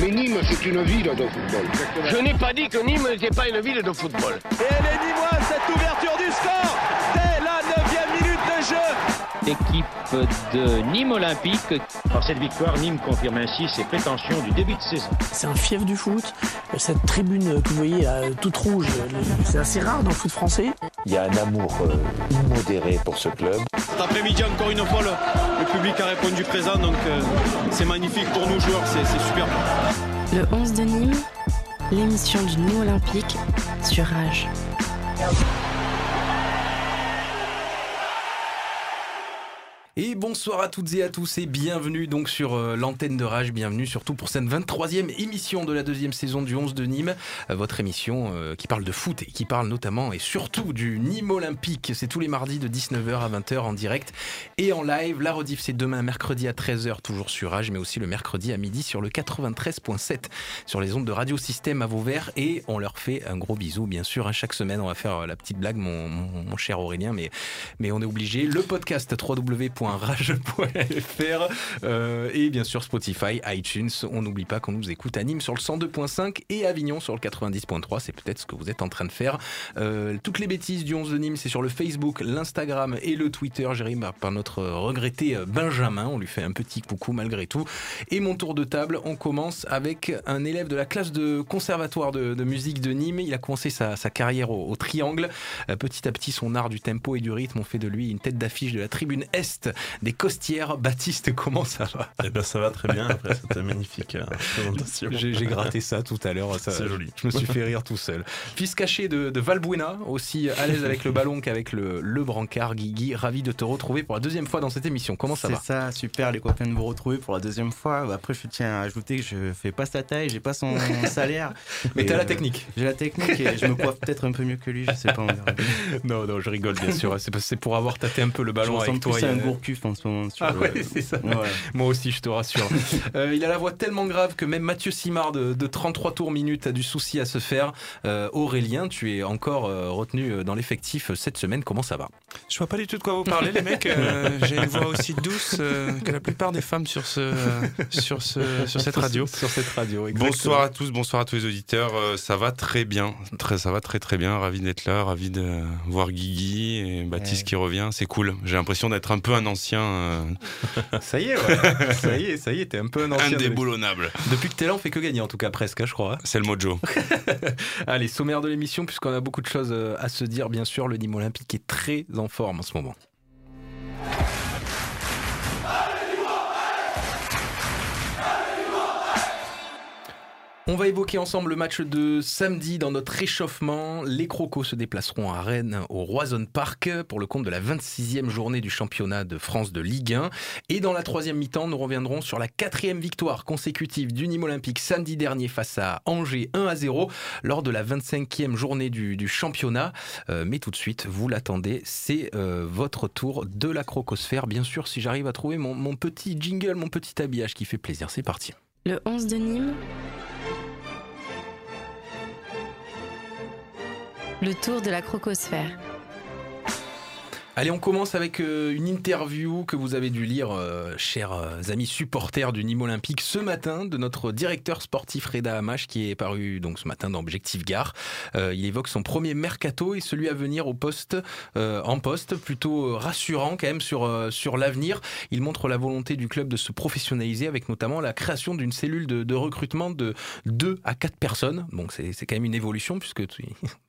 Mais Nîmes, c'est une ville de football. Je n'ai pas dit que Nîmes n'était pas une ville de football. Et elle est nîmoise, cette ouverture du score dès la 9 minute de jeu équipe de Nîmes Olympique. Par cette victoire, Nîmes confirme ainsi ses prétentions du début de saison. C'est un fief du foot. Cette tribune que vous voyez toute rouge, c'est assez rare dans le foot français. Il y a un amour euh, immodéré pour ce club. Cet après-midi, encore une fois, le, public a répondu présent, donc euh, c'est magnifique pour nous joueurs, c'est super. Le 11 de Nîmes, l'émission du Nîmes Olympique sur Rage. Et bonsoir à toutes et à tous et bienvenue donc sur euh, l'antenne de Rage, bienvenue surtout pour cette 23e émission de la deuxième saison du 11 de Nîmes, euh, votre émission euh, qui parle de foot et qui parle notamment et surtout du Nîmes Olympique. C'est tous les mardis de 19h à 20h en direct et en live. La rediff c'est demain mercredi à 13h toujours sur Rage mais aussi le mercredi à midi sur le 93.7 sur les ondes de Radio Système à Vauvert et on leur fait un gros bisou bien sûr. Hein. chaque semaine on va faire la petite blague mon, cher Aurélien mais, on est obligé. Le podcast www rage.fr euh, et bien sûr Spotify, iTunes. On n'oublie pas qu'on nous écoute à Nîmes sur le 102.5 et Avignon sur le 90.3. C'est peut-être ce que vous êtes en train de faire. Euh, toutes les bêtises du 11 de Nîmes, c'est sur le Facebook, l'Instagram et le Twitter, géré par notre regretté euh, Benjamin. On lui fait un petit coucou malgré tout. Et mon tour de table, on commence avec un élève de la classe de conservatoire de, musique de Nîmes. Il a commencé sa, carrière au, triangle. petit à petit, son art du tempo et du rythme ont fait de lui une tête d'affiche de la tribune Est des Costières. Baptiste, comment ça va Eh ben ça va très bien après cette magnifique euh, présentation. J'ai gratté ça tout à l'heure. C'est joli. Je me suis fait rire tout seul. Fils caché de, de Valbuena, aussi à l'aise avec le ballon qu'avec le, le brancard. Guigui, ravi de te retrouver pour la deuxième fois dans cette émission. Comment ça va C'est ça, super les copains de vous retrouver pour la deuxième fois. Après, je tiens à ajouter que je fais pas sa taille, j'ai pas son salaire. Mais t'as la euh, technique. J'ai la technique et je me coiffe peut-être un peu mieux que lui, je sais pas. non, non, je rigole bien sûr. C'est pour avoir tâté un peu le ballon je avec toi. C'est un gourcuf en ce moment. ah ouais, c'est ça. Moi aussi, je te rassure. Euh, il a la voix tellement grave que même Mathieu Simard de, 33 tours minutes a du souci à se faire. Euh, Aurélien, tu es encore euh, retenu dans l'effectif cette semaine. Comment ça va? Je vois pas du tout de quoi vous parlez, les mecs. J'ai une voix aussi douce que la plupart des femmes sur ce, sur ce, sur cette radio. sur cette radio. Bonsoir à tous, bonsoir à tous les auditeurs. ça va très bien, très, ça va très très bien. Ravi d'être là, ravi de voir Guigui et Baptiste qui revient. C'est cool. J'ai l'impression d'être un peu un ancien ça y est, ouais. ça y est, ça y est, t'es un peu un ancien. Indéboulonnable. Depuis que t'es là, on fait que gagner, en tout cas presque, hein, je crois. C'est le mojo. Allez, sommaire de l'émission, puisqu'on a beaucoup de choses euh, à se dire, bien sûr. Le Nîmes Olympique est très en forme en ce moment. On va évoquer ensemble le match de samedi dans notre réchauffement. Les Crocos se déplaceront à Rennes au Roison Park pour le compte de la 26e journée du championnat de France de Ligue 1. Et dans la troisième mi-temps, nous reviendrons sur la quatrième victoire consécutive du Nîmes Olympique samedi dernier face à Angers 1 à 0 lors de la 25e journée du, championnat. Euh, mais tout de suite, vous l'attendez, c'est euh, votre tour de la crocosphère. Bien sûr, si j'arrive à trouver mon, mon petit jingle, mon petit habillage qui fait plaisir, c'est parti. Le 11 de Nîmes Le tour de la crocosphère. Allez, on commence avec euh, une interview que vous avez dû lire, euh, chers euh, amis supporters du Nîmes Olympique, ce matin de notre directeur sportif Reda Hamash qui est paru donc ce matin dans Objectif Gare. il évoque son premier mercato et celui à venir au poste, en poste, plutôt rassurant quand même sur, sur l'avenir. Il montre la volonté du club de se professionnaliser avec notamment la création d'une cellule de, recrutement de 2 à 4 personnes. Donc c'est quand même une évolution puisque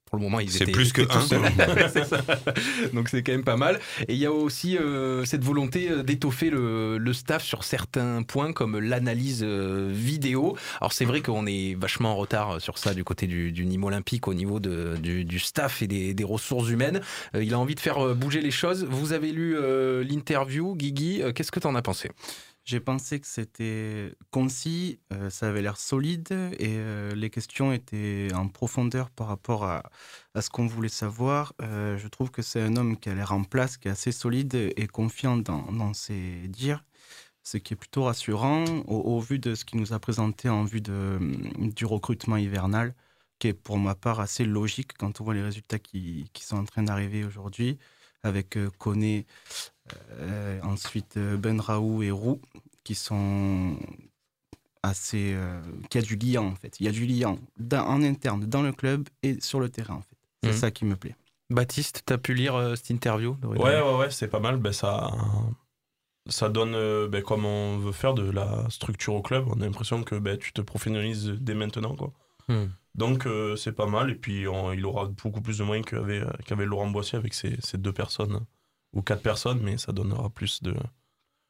pour le moment, ils étaient. C'est plus que un. Donc c'est quand même pas mal. Et il y a aussi euh, cette volonté euh, d'étoffer le, staff sur certains points comme l'analyse euh, vidéo. Alors c'est vrai qu'on est vachement en retard sur ça du côté du, du Nîmes Olympique au niveau de, du, staff et des, des ressources humaines. il a envie de faire bouger les choses. Vous avez lu l'interview, Guigui. Qu'est-ce que tu en as pensé? J'ai pensé que c'était concis, euh, ça avait l'air solide et euh, les questions étaient en profondeur par rapport à, ce qu'on voulait savoir. Euh, je trouve que c'est un homme qui a l'air en place, qui est assez solide et confiant dans, ses dires, ce qui est plutôt rassurant au, vu de ce qu'il nous a présenté en vue de, du recrutement hivernal, qui est pour ma part assez logique quand on voit les résultats qui, qui sont en train d'arriver aujourd'hui avec Koné, euh, ensuite, euh, Ben Raoult et Roux, qui sont assez, euh, qu'il y a du lien en fait. Il y a du lien en interne dans le club et sur le terrain en fait. C'est Mhm. ça qui me plaît. Baptiste, t'as pu lire euh, cette interview Ouais, ouais, ouais, c'est pas mal. Ben, ça, ça donne, ben, comme on veut faire, de la structure au club. On a l'impression que ben, tu te professionnalises dès maintenant. Quoi. Hmm. Donc, euh, c'est pas mal. Et puis, on- il aura beaucoup plus de moyens qu'avait qu'avait Laurent Boissier avec ses deux personnes ou quatre personnes, mais ça donnera plus de,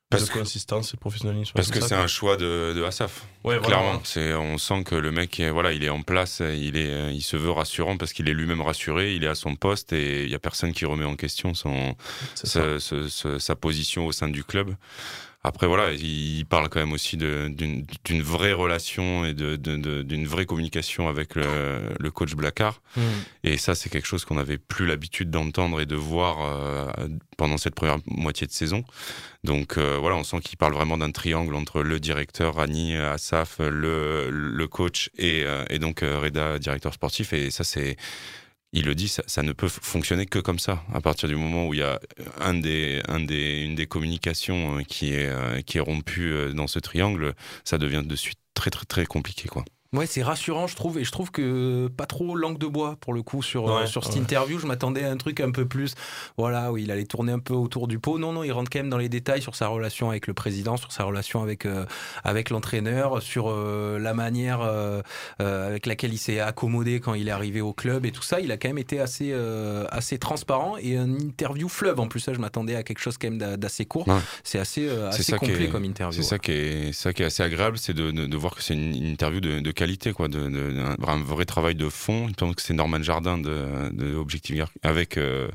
Parce de que- consistance et professionnalisme. Parce que c'est un choix de, de Asaf. Ouais, Clairement, voilà. on sent que le mec, est- voilà, il est en place, il est, il se veut rassurant parce qu'il est lui-même rassuré, il est à son poste et il y a personne qui remet en question son, C'est sa, ce- ce- sa position au sein du club. Après, voilà, il parle quand même aussi d'une vraie relation et d'une vraie communication avec le, le coach Blacard. Hmm. Et ça, c'est quelque chose qu'on n'avait plus l'habitude d'entendre et de voir euh, pendant cette première moitié de saison. Donc euh, voilà, on sent qu'il parle vraiment d'un triangle entre le directeur, Rani, Asaf, le, le coach et, euh, et donc Reda, directeur sportif. Et ça, c'est. Il le dit, ça, ne peut fonctionner que comme ça. À partir du moment où il y a une des communications euh, qui est, euh, qui est rompue euh, dans ce triangle, ça devient de suite très, très, très compliqué, quoi. Ouais, c'est rassurant, je trouve, et je trouve que pas trop langue de bois pour le coup sur, euh, sur cette ouais. interview. Je m'attendais à un truc un peu plus, voilà, où il allait tourner un peu autour du pot. Non, non, il rentre quand même dans les détails sur sa relation avec le président, sur sa relation avec euh, avec l'entraîneur, sur euh, la manière euh, euh, avec laquelle il s'est accommodé quand il est arrivé au club et tout ça. Il a quand même été assez euh, assez transparent et une interview fleuve en plus. Ça, je m'attendais à quelque chose quand même d'a- d'assez court. Ouais. C'est assez euh, assez complet est- comme interview. C'est ça qui est, ça qui est assez agréable, c'est de, de, de voir que c'est une, une interview de, de qualité, de, un, vrai travail de fond. Il me semble que c'est Norman Jardin de, de Objectif Gear avec euh,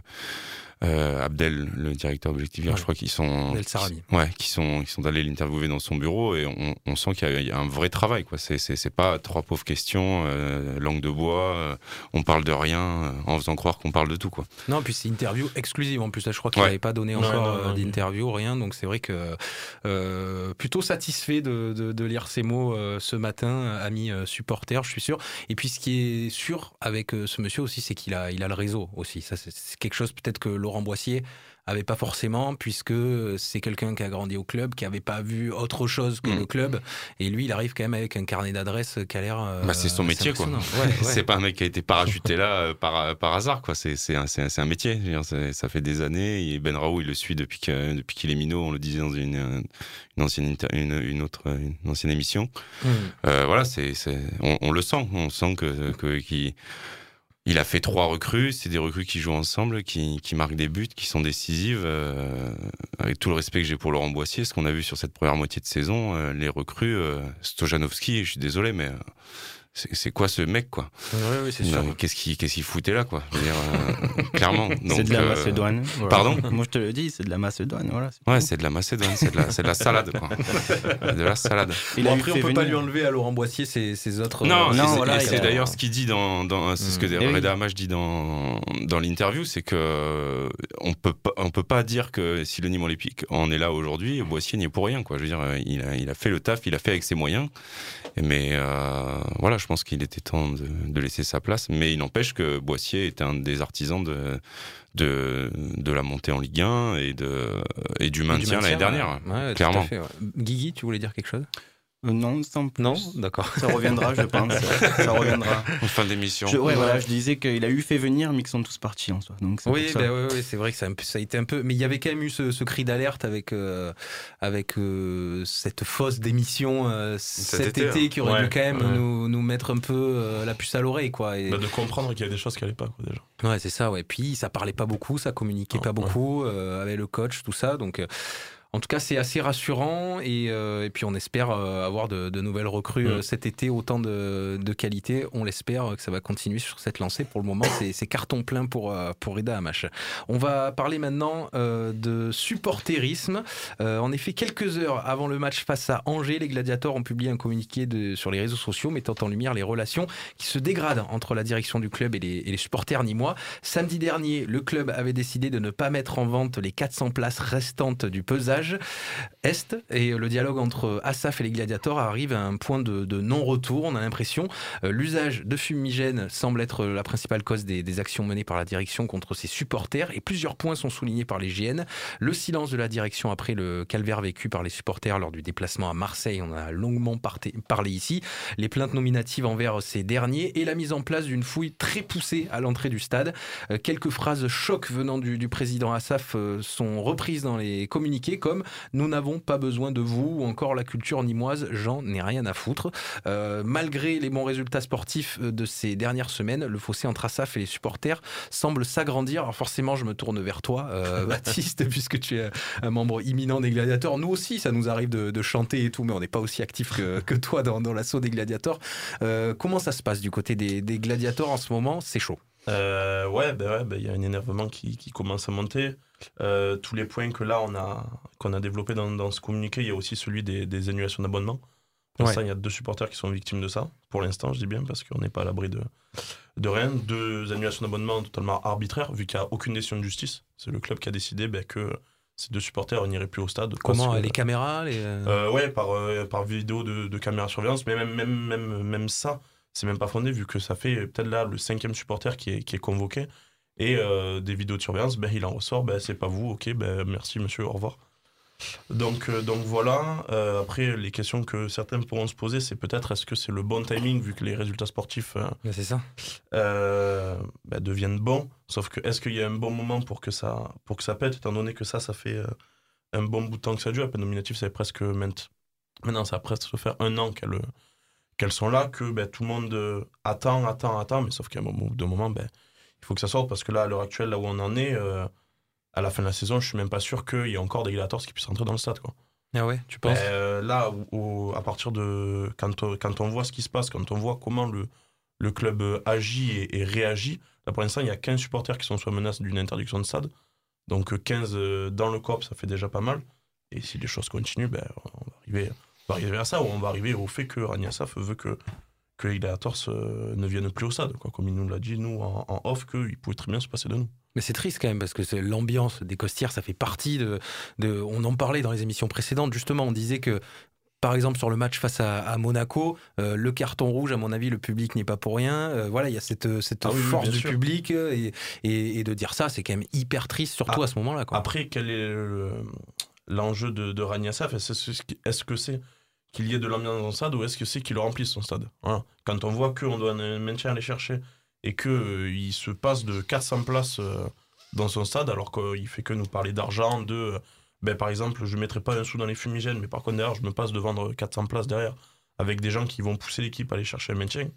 euh, Abdel, le directeur d'Objectif Gear. Ouais. Je crois qu'ils sont, Abdel Sarami. ouais, qui sont, qui sont allés l'interviewer dans son bureau et on, on sent qu'il y, a- il y a un vrai travail, quoi. C'est, c'est, c'est pas trois pauvres questions, euh, langue de bois. euh, on parle de rien euh, en faisant croire qu'on parle de tout, quoi. Non, puis c'est une interview exclusive en plus. Là, je crois qu'il Ouais. n'avait pas donné encore non, non, d'interview, rien. Donc c'est vrai que euh, plutôt satisfait de, de- de lire ces mots euh, ce matin, ami euh, supporter, je suis sûr. Et puis ce qui est sûr avec euh, ce monsieur aussi, c'est qu'il a, il a le réseau aussi. Ça, c'est c'est quelque chose peut-être que Laurent Boissier avait pas forcément, puisque c'est quelqu'un qui a grandi au club, qui avait pas vu autre chose que Mm. le club. Et lui, il arrive quand même avec un carnet d'adresses qui a l'air. euh, Bah, c'est son métier, quoi. Ouais, ouais. c'est pas un mec qui a été parachuté là euh, par, par hasard, quoi. C'est, c'est, un, c'est, un, métier. Dire, ça fait des années. Et Ben Raoult, il le suit depuis, que, depuis qu'il est minot. On le disait dans une, euh, une ancienne, une, une autre, euh, une ancienne émission. Mm. Euh, voilà, c'est, on, on le sent. On sent que, que qu'il- il a fait trois recrues. C'est des recrues qui jouent ensemble, qui, qui marquent des buts, qui sont décisives. euh, avec tout le respect que j'ai pour Laurent Boissier, ce qu'on a vu sur cette première moitié de saison, euh, les recrues, euh, Stojanovski, je suis désolé, mais euh, c'est, quoi ce mec, quoi non, mais Qu'est-ce qu'il qu'est-ce qu'il foutait là, quoi Je veux dire, euh, clairement. C'est de la euh, Macédoine. voilà. Pardon Moi je te le dis, c'est de la Macédoine. Voilà, c'est Ouais, c'est de la Macédoine, c'est de de la salade, quoi. de la salade. Il Bon, après, on peut pas venir. lui enlever à Laurent Boissier ses, ses autres. Non, euh, et non, c'est- voilà, et il c'est d'ailleurs ce qu'il dit dans, dans c'est ce que Mm. Eh oui. Reda Hammach dit dans, dans l'interview, c'est que euh, on peut pas, on peut pas dire que si le Nîmes Olympique en est là aujourd'hui, Boissier n'y est pour rien, quoi. Je veux dire, euh, il a, il a fait le taf, il a fait avec ses moyens, mais euh, voilà, je pense qu'il était temps de, de laisser sa place, mais il n'empêche que Boissier est un des artisans de, de, de la montée en Ligue 1 et, de, et du maintien l'année dernière. ouais. Tout clairement. à fait, ouais. Guigui, tu voulais dire quelque chose? Euh, non, sans plus. Non D'accord. Ça reviendra, je pense. ça reviendra. En fin d'émission. Je, ouais, voilà, je disais qu'il a eu fait venir, mais qu'ils sont tous partis en soi. Donc c'est Oui, bah ouais, ouais, c'est vrai que ça, a ça été un peu. Mais il y avait quand même eu ce, ce cri d'alerte avec, euh, avec euh, cette fausse démission euh, cet, été, été, hein. qui aurait Ouais, dû quand même ouais. nous, nous mettre un peu euh, la puce à l'oreille. quoi. Et- Bah, de comprendre qu'il y a des choses qui allaient pas, quoi, déjà. Ouais, c'est ça, ouais. Puis ça parlait pas beaucoup, ça communiquait Non, pas ouais. beaucoup euh, avec le coach, tout ça. Donc, euh, en tout cas, c'est assez rassurant. Et, euh, et puis, on espère euh, avoir de, de nouvelles recrues Mm. euh, cet été, autant de, de qualité. On l'espère que ça va continuer sur cette lancée. Pour le moment, c'est carton plein pour, pour Reda Hamash. On va parler maintenant euh, de supporterisme. Euh, en effet, quelques heures avant le match face à Angers, les Gladiators ont publié un communiqué de, sur les réseaux sociaux mettant en lumière les relations qui se dégradent entre la direction du club et les, et les supporters nîmois. Samedi dernier, le club avait décidé de ne pas mettre en vente les 400 places restantes du pesage Est. Et le dialogue entre Asaf et les gladiateurs arrive à un point de, non-retour. On a l'impression l'usage de fumigène semble être la principale cause des, actions menées par la direction contre ses supporters. Et plusieurs points sont soulignés par les GN. Le silence de la direction après le calvaire vécu par les supporters lors du déplacement à Marseille. On a longuement parlé ici. Les plaintes nominatives envers ces derniers et la mise en place d'une fouille très poussée à l'entrée du stade. Euh, quelques phrases choc venant du, président Assaf euh, sont reprises dans les communiqués Nous n'avons pas besoin de vous ou encore la culture nimoise, j'en ai rien à foutre. Euh, malgré les bons résultats sportifs de ces dernières semaines, le fossé entre Assaf et les supporters semble s'agrandir. Alors forcément, je me tourne vers toi, Baptiste, puisque tu es un membre imminent des gladiateurs. Nous aussi, ça nous arrive de, chanter et tout, mais on n'est pas aussi actif que, toi dans, l'assaut des gladiateurs. comment ça se passe du côté des, des gladiateurs en ce moment? C'est chaud. Euh, ouais, ouais, ben il y a un énervement qui, qui commence à monter. Euh, tous les points que là on a qu'on a développés dans, dans, ce communiqué, il y a aussi celui des, des annulations d'abonnement. Pour l'instant, il y a deux supporters qui sont victimes de ça. Pour l'instant, je dis bien parce qu'on n'est pas à l'abri de, de rien. Deux annulations d'abonnement totalement arbitraires, vu qu'il n'y a aucune décision de justice. C'est le club qui a décidé ben, que ces deux supporters n'iraient plus au stade. Comment Les caméras les... Euh, ouais, par, par vidéo de, de caméra surveillance, mais même, même, même, même ça c'est même pas fondé vu que ça fait peut-être là le cinquième supporter qui est, qui est convoqué. Et euh, des vidéos de surveillance, ben, il en ressort, ben, c'est pas vous, ok, ben, merci monsieur, au revoir. Donc, euh, donc voilà, euh, après les questions que certains pourront se poser, c'est peut-être est-ce que c'est le bon timing vu que les résultats sportifs c'est ça. Ben, deviennent bons, sauf que est-ce qu'il y a un bon moment pour que ça, pour que ça pète, étant donné que ça, ça fait un bon bout de temps que ça dure, la peine nominative, ça fait presque maintenant, ça va presque faire un an qu'elle qu'elles sont là, que ben, tout le monde attend, attend, attend, mais sauf qu'à un moment, de moment, ben, il faut que ça sorte parce que là, à l'heure actuelle, là où on en est, euh, à la fin de la saison, je suis même pas sûr qu'il y ait encore des gladiators qui puissent rentrer dans le stade. Quoi. Ah ouais, tu penses? Ben, Là, à partir de. Quand, on, quand on voit ce qui se passe, quand on voit comment le, le club agit et, réagit, là pour l'instant, il y a 15 supporters qui sont sous menace d'une interdiction de stade. Donc 15 euh, dans le corps, ça fait déjà pas mal. Et si les choses continuent, ben, on va arriver va arriver à ça, ou on va arriver au fait que Ragnasaf veut que, que les gladiators ne viennent plus au stade. Quoi. Comme il nous l'a dit, nous, en, en off, qu'il pouvait très bien se passer de nous. Mais c'est triste quand même parce que l'ambiance des costières, ça fait partie de, de, On en parlait dans les émissions précédentes, justement. On disait que par exemple, sur le match face à, Monaco, euh, le carton rouge, à mon avis, le public n'est pas pour rien. Euh, voilà, il y a cette, cette ah force du public et, et, de dire ça, c'est quand même hyper triste, surtout ah, à ce moment-là. Après, quel est l'enjeu de, de Ragnasaf Est-ce que c'est qu'il y ait de l'ambiance dans le stade ou est-ce que c'est qu'il remplisse son stade Quand on voit qu'on doit un maintien aller chercher et qu'il euh, se passe de 400 places euh, dans son stade alors qu'il fait que nous parler d'argent, de... Euh, ben, par exemple, je ne mettrai pas un sou dans les fumigènes, mais par contre derrière, je me passe de vendre 400 places derrière avec des gens qui vont pousser l'équipe à aller chercher un maintien.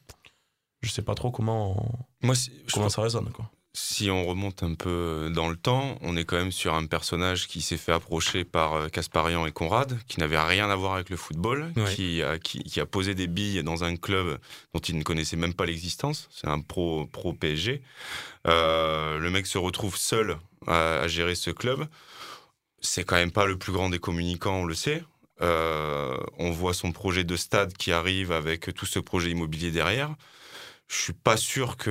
Je sais pas trop comment, Moi, comment ça résonne. Quoi si on remonte un peu dans le temps, on est quand même sur un personnage qui s'est fait approcher par Casparian euh, et Conrad, qui n'avait rien à voir avec le football, qui, a, qui, a posé des billes dans un club dont il ne connaissait même pas l'existence. C'est un pro, pro PSG. Euh, le mec se retrouve seul à, gérer ce club. C'est quand même pas le plus grand des communicants, on le sait. Euh, on voit son projet de stade qui arrive avec tout ce projet immobilier derrière je suis pas sûr que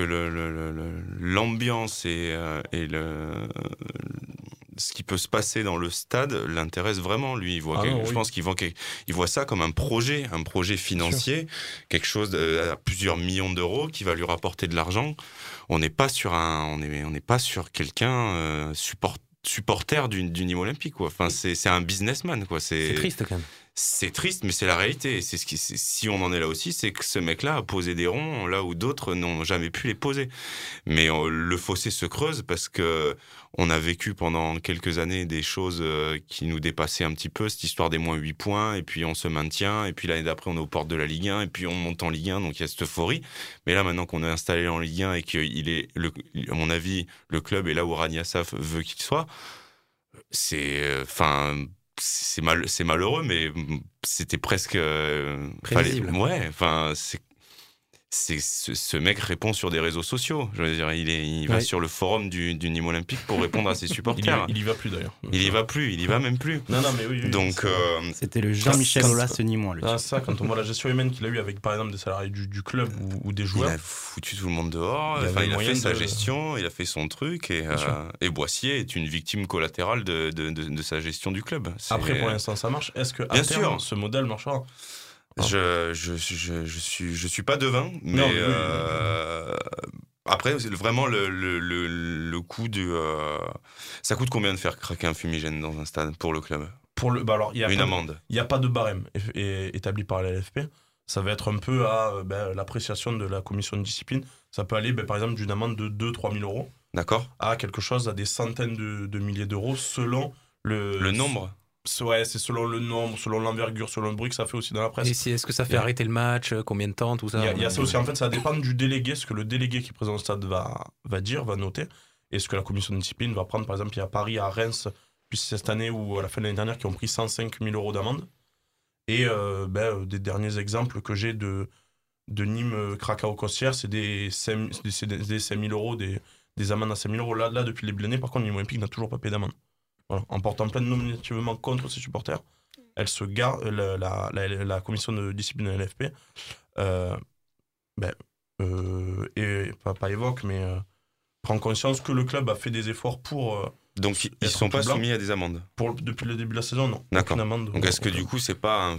l'ambiance et, euh, et le, ce qui peut se passer dans le stade l'intéresse vraiment. Lui, il voit ah je pense qu'il voit, il voit ça comme un projet, un projet financier, quelque chose à plusieurs millions d'euros qui va lui rapporter de l'argent. On n'est pas sur un, on est, on n'est pas sur quelqu'un euh, supporter du, du niveau olympique. Quoi. Enfin, c'est un businessman. C'est triste quand même c'est triste, mais c'est la réalité. C'est ce si on en est là aussi, c'est que ce mec-là a posé des ronds là où d'autres n'ont jamais pu les poser. Mais euh, le fossé se creuse parce que on a vécu pendant quelques années des choses euh, qui nous dépassaient un petit peu, cette histoire des moins 8 points, et puis on se maintient, et puis l'année d'après on est aux portes de la Ligue 1, et puis on monte en Ligue 1, donc il y a cette euphorie. Mais là maintenant qu'on est installé en Ligue 1 et qu'il est, à mon avis, le club est là où Rania Saf veut qu'il soit, c'est, enfin, c'est mal, c'est malheureux, mais c'était presque euh, prévisible. ouais, enfin, c'est c'est ce, ce mec répond sur des réseaux sociaux. Je veux dire, il, est, il va sur le forum du, du Nîmes Olympique pour répondre à ses Il y, supporters. il y va plus d'ailleurs. Il y va plus, il y va même plus. Non, non, mais oui. oui, Donc, euh, C'était le Jean-Michel Aulas Nîmois, Ah, ça, quand on voit la gestion humaine qu'il a eu avec, par exemple, des salariés du, du club ou, ou des il joueurs. a foutu tout le monde dehors. Il Il, il a fait sa de- gestion, il a fait son truc. Et, euh, et Boissier est une victime collatérale de, de, de- de sa gestion du club. Après, pour l'instant, ça marche. Est-ce que à Bien terme, sûr. ce modèle marchera? Je, je, je, je suis, je suis pas devin, mais, Non, oui, euh, après, c'est vraiment le, le, le, le coût du. euh, ça coûte combien de faire craquer un fumigène dans un stade pour le club? Pour le, bah alors, il y a Une amende. Il n'y a pas de barème établi par la LFP. Ça va être un peu à euh, ben, l'appréciation de la commission de discipline. Ça peut aller, ben, par exemple, d'une amende de 2-3 000 euros D'accord à quelque chose, à des centaines de, de milliers d'euros selon le. Le nombre Ouais, c'est selon le nombre, selon l'envergure, selon le bruit que ça fait aussi dans la presse. Et est-ce que ça fait arrêter le match euh, Combien de temps Tout ça Il y, a, il y a ça aussi. En fait, ça dépend du délégué, ce que le délégué qui présente le stade va, va dire, va noter, et ce que la commission de discipline va prendre. Par exemple, il y a Paris, à Reims, puis cette année ou à la fin de l'année dernière, qui ont pris 105 000 euros d'amende. Et euh, ben, euh, des derniers exemples que j'ai de, de Nîmes, Krakau, Costières, c'est des, 5 c'est des, des- des 5 000 euros, des, des amendes à 5 000 euros. Là, là depuis les l'année, par contre, Nîmes Olympique n'a toujours pas payé d'amende. Voilà. En portant plainte nominativement contre ses supporters, elle se garde, la, la, la- la commission de discipline de l'FP, euh, ben, euh, et pas, pas évoque, mais euh, prend conscience que le club a fait des efforts pour. euh, Donc, ils être sont pas blanc. soumis à des amendes. Pour, depuis le début de la saison, non. D'accord. Donc, est-ce que du coup, c'est pas un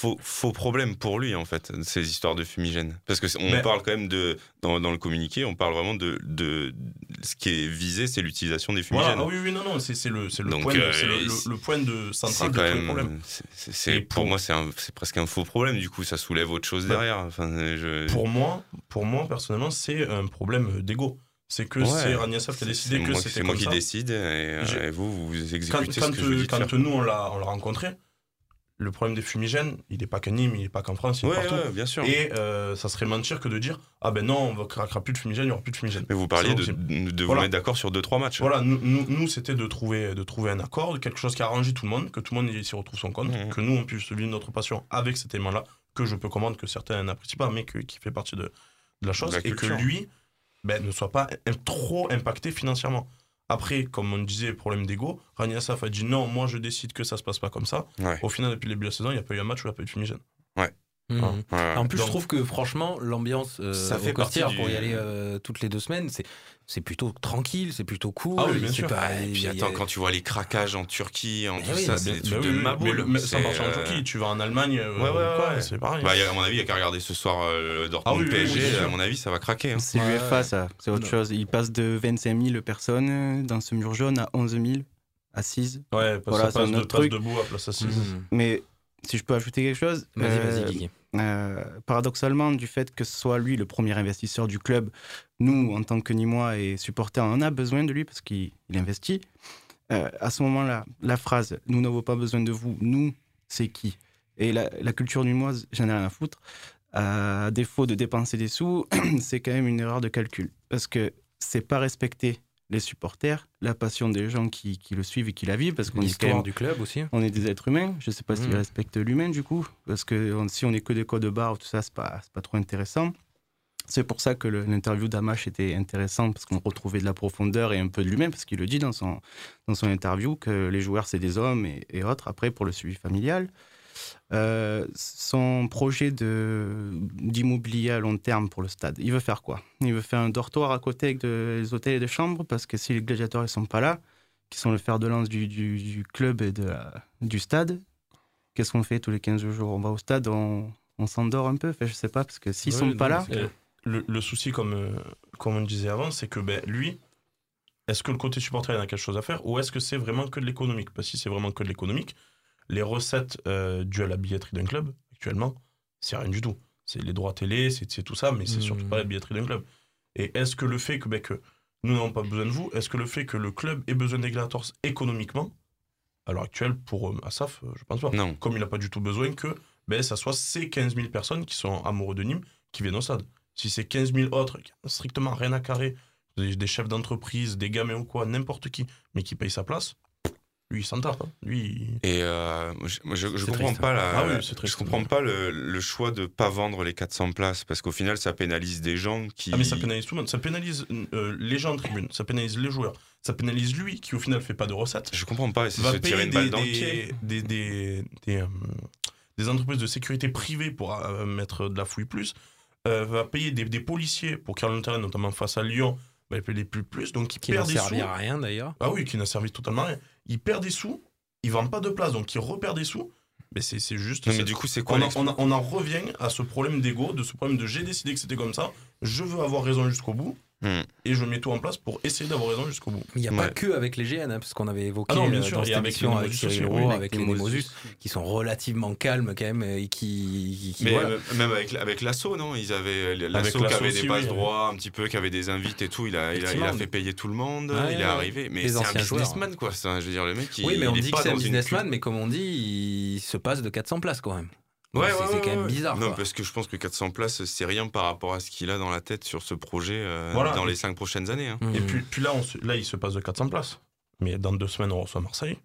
faux, faux problème pour lui, en fait, ces histoires de fumigène Parce qu'on Mais- parle quand même de. Dans, dans le communiqué, on parle vraiment de. de ce qui est visé, c'est l'utilisation des Voilà, fumigènes. ah oui, oui, non, non, c'est le, c'est le, Donc, point de- euh, le, le- point de central de quand même. Et pour pour- moi, c'est presque un faux problème. Du coup, ça soulève autre chose Bah, derrière. Enfin, je... Pour moi, pour moi, personnellement, c'est un problème d'ego. C'est que Ouais. c'est Raniasov qui a décidé que c'était C'est moi comme qui décide et, euh, et vous, vous exécutez quand, ce que je vous dis de quand faire. nous, on l'a rencontré, le problème des fumigènes, il n'est pas qu'à Nîmes, il n'est pas qu'en France, il est Ouais, partout. ouais, bien sûr. Et euh, ça serait mentir que de dire Ah ben non, on ne créera plus de fumigènes, il n'y aura plus de fumigènes. Mais vous parliez de, vous Voilà. mettre d'accord sur 2-3 matchs. Voilà, nous, nous, nous, c'était de trouver, de trouver un accord, de quelque chose qui arrange tout le monde, que tout le monde s'y retrouve son compte, Mhm. que nous, on puisse vivre notre passion avec cet élément-là, que je peux comprendre que certains n'apprécient pas, mais que- qui fait partie de, de la chose, la et que lui ben, ne soit pas trop impacté financièrement. Après, comme on disait, problème d'ego, Rania Saf a dit non, moi je décide que ça se passe pas comme ça. Ouais. Au final, depuis le début de la saison, il n'y a pas eu un match où il n'y a pas eu de fumigène. Ouais. Ah. Ouais. En plus, Donc- je trouve que franchement, l'ambiance euh, Ça au fait partie du- pour y aller euh, toutes les deux semaines, c'est c'est plutôt tranquille, c'est plutôt cool. Ah oui, bien sûr. pas- Et puis attends, quand tu vois les craquages en Turquie, en tout oui, ça, c'est des trucs de oui, maboule. mais mais C'est, partir en euh, Turquie, tu vas en Allemagne, euh, Ouais, ouais, ouais. c'est pareil. Bah, a- à mon avis, il n'y a qu'à regarder ce soir euh, le Dortmund Ah oui, oui, oui, PSG. à mon avis, ça va craquer. hein. C'est ouais. ça. C'est autre Non. chose. Il passe de 25 000 personnes dans ce mur jaune à 11 000 assises. Ouais, parce Voilà, que ça passe de truc. debout à place assise. Mais si je peux ajouter quelque chose. Vas-y, euh, vas-y, Guigui. Euh, paradoxalement, du fait que ce soit lui le premier investisseur du club, nous, en tant que Nîmois et supporters, on a besoin de lui parce qu'il il investit. Euh, à ce moment-là, la phrase « nous n'avons pas besoin de vous », nous, c'est qui? Et la, la culture nîmoise, j'en ai rien à foutre. À défaut de dépenser des sous, c'est quand même une erreur de calcul parce que c'est pas respecter les supporters, la passion des gens qui, qui le suivent et qui la vivent, parce qu'on est quand L'histoire même du club aussi. on est des êtres humains. Je sais pas s'ils Mhm. respectent l'humain du coup, parce que on- si on est que des codes barres, tout ça, c'est pas, c'est pas trop intéressant. C'est pour ça que l'interview d'Amash était intéressante, parce qu'on retrouvait de la profondeur et un peu de l'humain, parce qu'il le dit dans son, dans son interview que les joueurs, c'est des hommes et, et autres, après, pour le suivi familial. Euh, son projet d'immobilier à long terme pour le stade, il veut faire quoi? Il veut faire un dortoir à côté avec de- des hôtels et des chambres, parce que si les gladiateurs ne sont pas là, qui sont le fer de lance du, du- du club et de la- du stade, qu'est-ce qu'on fait tous les 15 jours? On va au stade, on, on s'endort un peu? Enfin, Je sais pas, parce que s'ils Ouais, sont non, pas là. Le, le souci, comme, euh, comme on disait avant, c'est que ben, lui, est-ce que le côté supporter il a quelque chose à faire? Ou est-ce que c'est vraiment que de l'économique? Parce que si c'est vraiment que de l'économique, les recettes euh, dues à la billetterie d'un club, actuellement, c'est rien du tout. C'est les droits télé, c'est tout ça, mais c'est surtout pas la billetterie d'un club. Et est-ce que le fait que, ben, que nous n'avons pas besoin de vous, est-ce que le fait que le club ait besoin des gladiators économiquement, à l'heure actuelle, pour euh, Asaf, euh, je pense pas. Non. Comme il n'a pas du tout besoin que ben, ça soit ces 15 000 personnes qui sont amoureux de Nîmes qui viennent au stade. Si c'est 15 000 autres qui n'ont strictement rien à carrer, des, des chefs d'entreprise, des gamins ou quoi, n'importe qui, mais qui payent sa place, lui, il s'en tape. hein. Lui, Et euh, je, je, comprends triste, pas hein. la, Ah oui, c'est triste. je comprends pas le, le choix de pas vendre les 400 places parce qu'au final ça pénalise des gens qui. Ah mais ça pénalise tout le monde, ça pénalise euh, les gens en tribune, ça pénalise les joueurs, ça pénalise lui qui au final fait pas de recettes. Je comprends pas, c'est va se tirer payer une balle des, dans le des- pied. des, des, des, euh, des entreprises de sécurité privées pour euh, mettre de la fouille plus, euh, va payer des, des policiers pour le terrain, notamment face à Lyon, va les payer plus plus, donc il Qui n'en perd des sous. à rien d'ailleurs. Ah oui, qui n'a servi totalement à rien. Il perd des sous, il vend pas de place, donc il repère des sous. Mais c'est juste. Non, mais du coup, c'est quoi on, on en revient à ce problème d'ego, de ce problème de j'ai décidé que c'était comme ça, je veux avoir raison jusqu'au bout, Hmm. et je mets tout en place pour essayer d'avoir raison jusqu'au bout. Mais il n'y a pas que avec les GN, hein, parce qu'on avait évoqué Ah non, bien euh, sûr, dans et cette avec émission les avec Cyril Roux, avec les les Nemosus. Qui sont relativement calmes quand même, et qui, qui- qui- Mais voilà. euh, même avec, avec l'assaut, non? Ils avaient l'assaut qui avait des passes oui. droits, un petit peu, qui avait des invites et tout. Il a, il a, il a Effectivement, fait payer tout le monde. Ouais, il est ouais. arrivé. Mais c'est un businessman, quoi. C'est un- je veux dire, le mec, il, oui, mais on dit que c'est un businessman, mais comme on dit, il se passe de 400 places quand même. Ouais, c'est ouais, c'est ouais, quand même bizarre. Non, quoi. parce que je pense que 400 places, c'est rien par rapport à ce qu'il a dans la tête sur ce projet euh, Voilà. dans les 5 prochaines années. hein. Et Mhm. puis, puis là, on se- là, il se passe de 400 places. Mais dans deux semaines, on reçoit Marseille.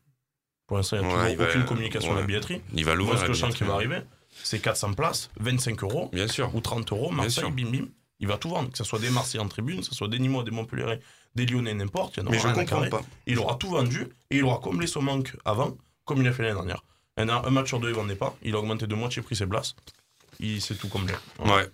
Pour l'instant, il n'y a Ouais, toujours va- aucune communication à la billetterie. Il va Moi, l'ouvrir. ce que je sens qui va arriver, c'est 400 places, 25 euros Bien sûr. ou 30 euros, Marseille, sûr. bim bim. Il va tout vendre, que ce soit des Marseillais en tribune, que ce soit des Nîmois, des Montpellier, des Lyonnais, n'importe. Mais aura je comprends pas. Il aura tout vendu et il aura comblé son manque avant, comme il a fait l'année dernière. Un, un match sur deux, il ne vendait pas. Il a augmenté de moitié prix ses places. Il s'est tout comblé. Ouais.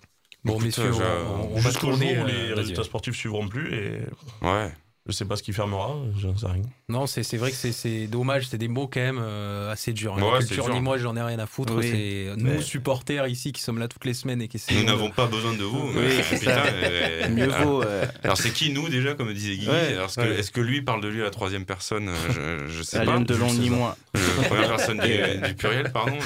Bon, Écoute, messieurs, je- on, on va Jusqu'au jour où euh, les résultats sportifs suivront plus et Ouais. Je sais pas ce qui fermera, j'en sais rien. Non, c'est c'est vrai que c'est- c'est dommage, c'est des mots quand même euh, assez durs. Ouais, La culture, dur. ni moi, j'en ai rien à foutre. Oui. C'est nous, Mais- supporters ici, qui sommes là toutes les semaines et qui Nous n'avons pas besoin de vous. Oui, mais- putain, euh, Mieux alors- vaut. euh, Alors c'est qui nous déjà comme disait Ouais, Alors, Est-ce que, ouais. est-ce que lui parle de lui à la troisième personne Euh, je, je sais pas. de long ni moi. Euh, première personne du, du pluriel, pardon.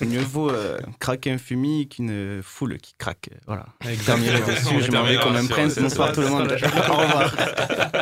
mais- Mieux vaut euh, craquer un fumier qu'une foule qui craque. Voilà. Exactement. Je m'en vais comme un C'est- prince. c'est- Bonsoir tout le monde. Au revoir.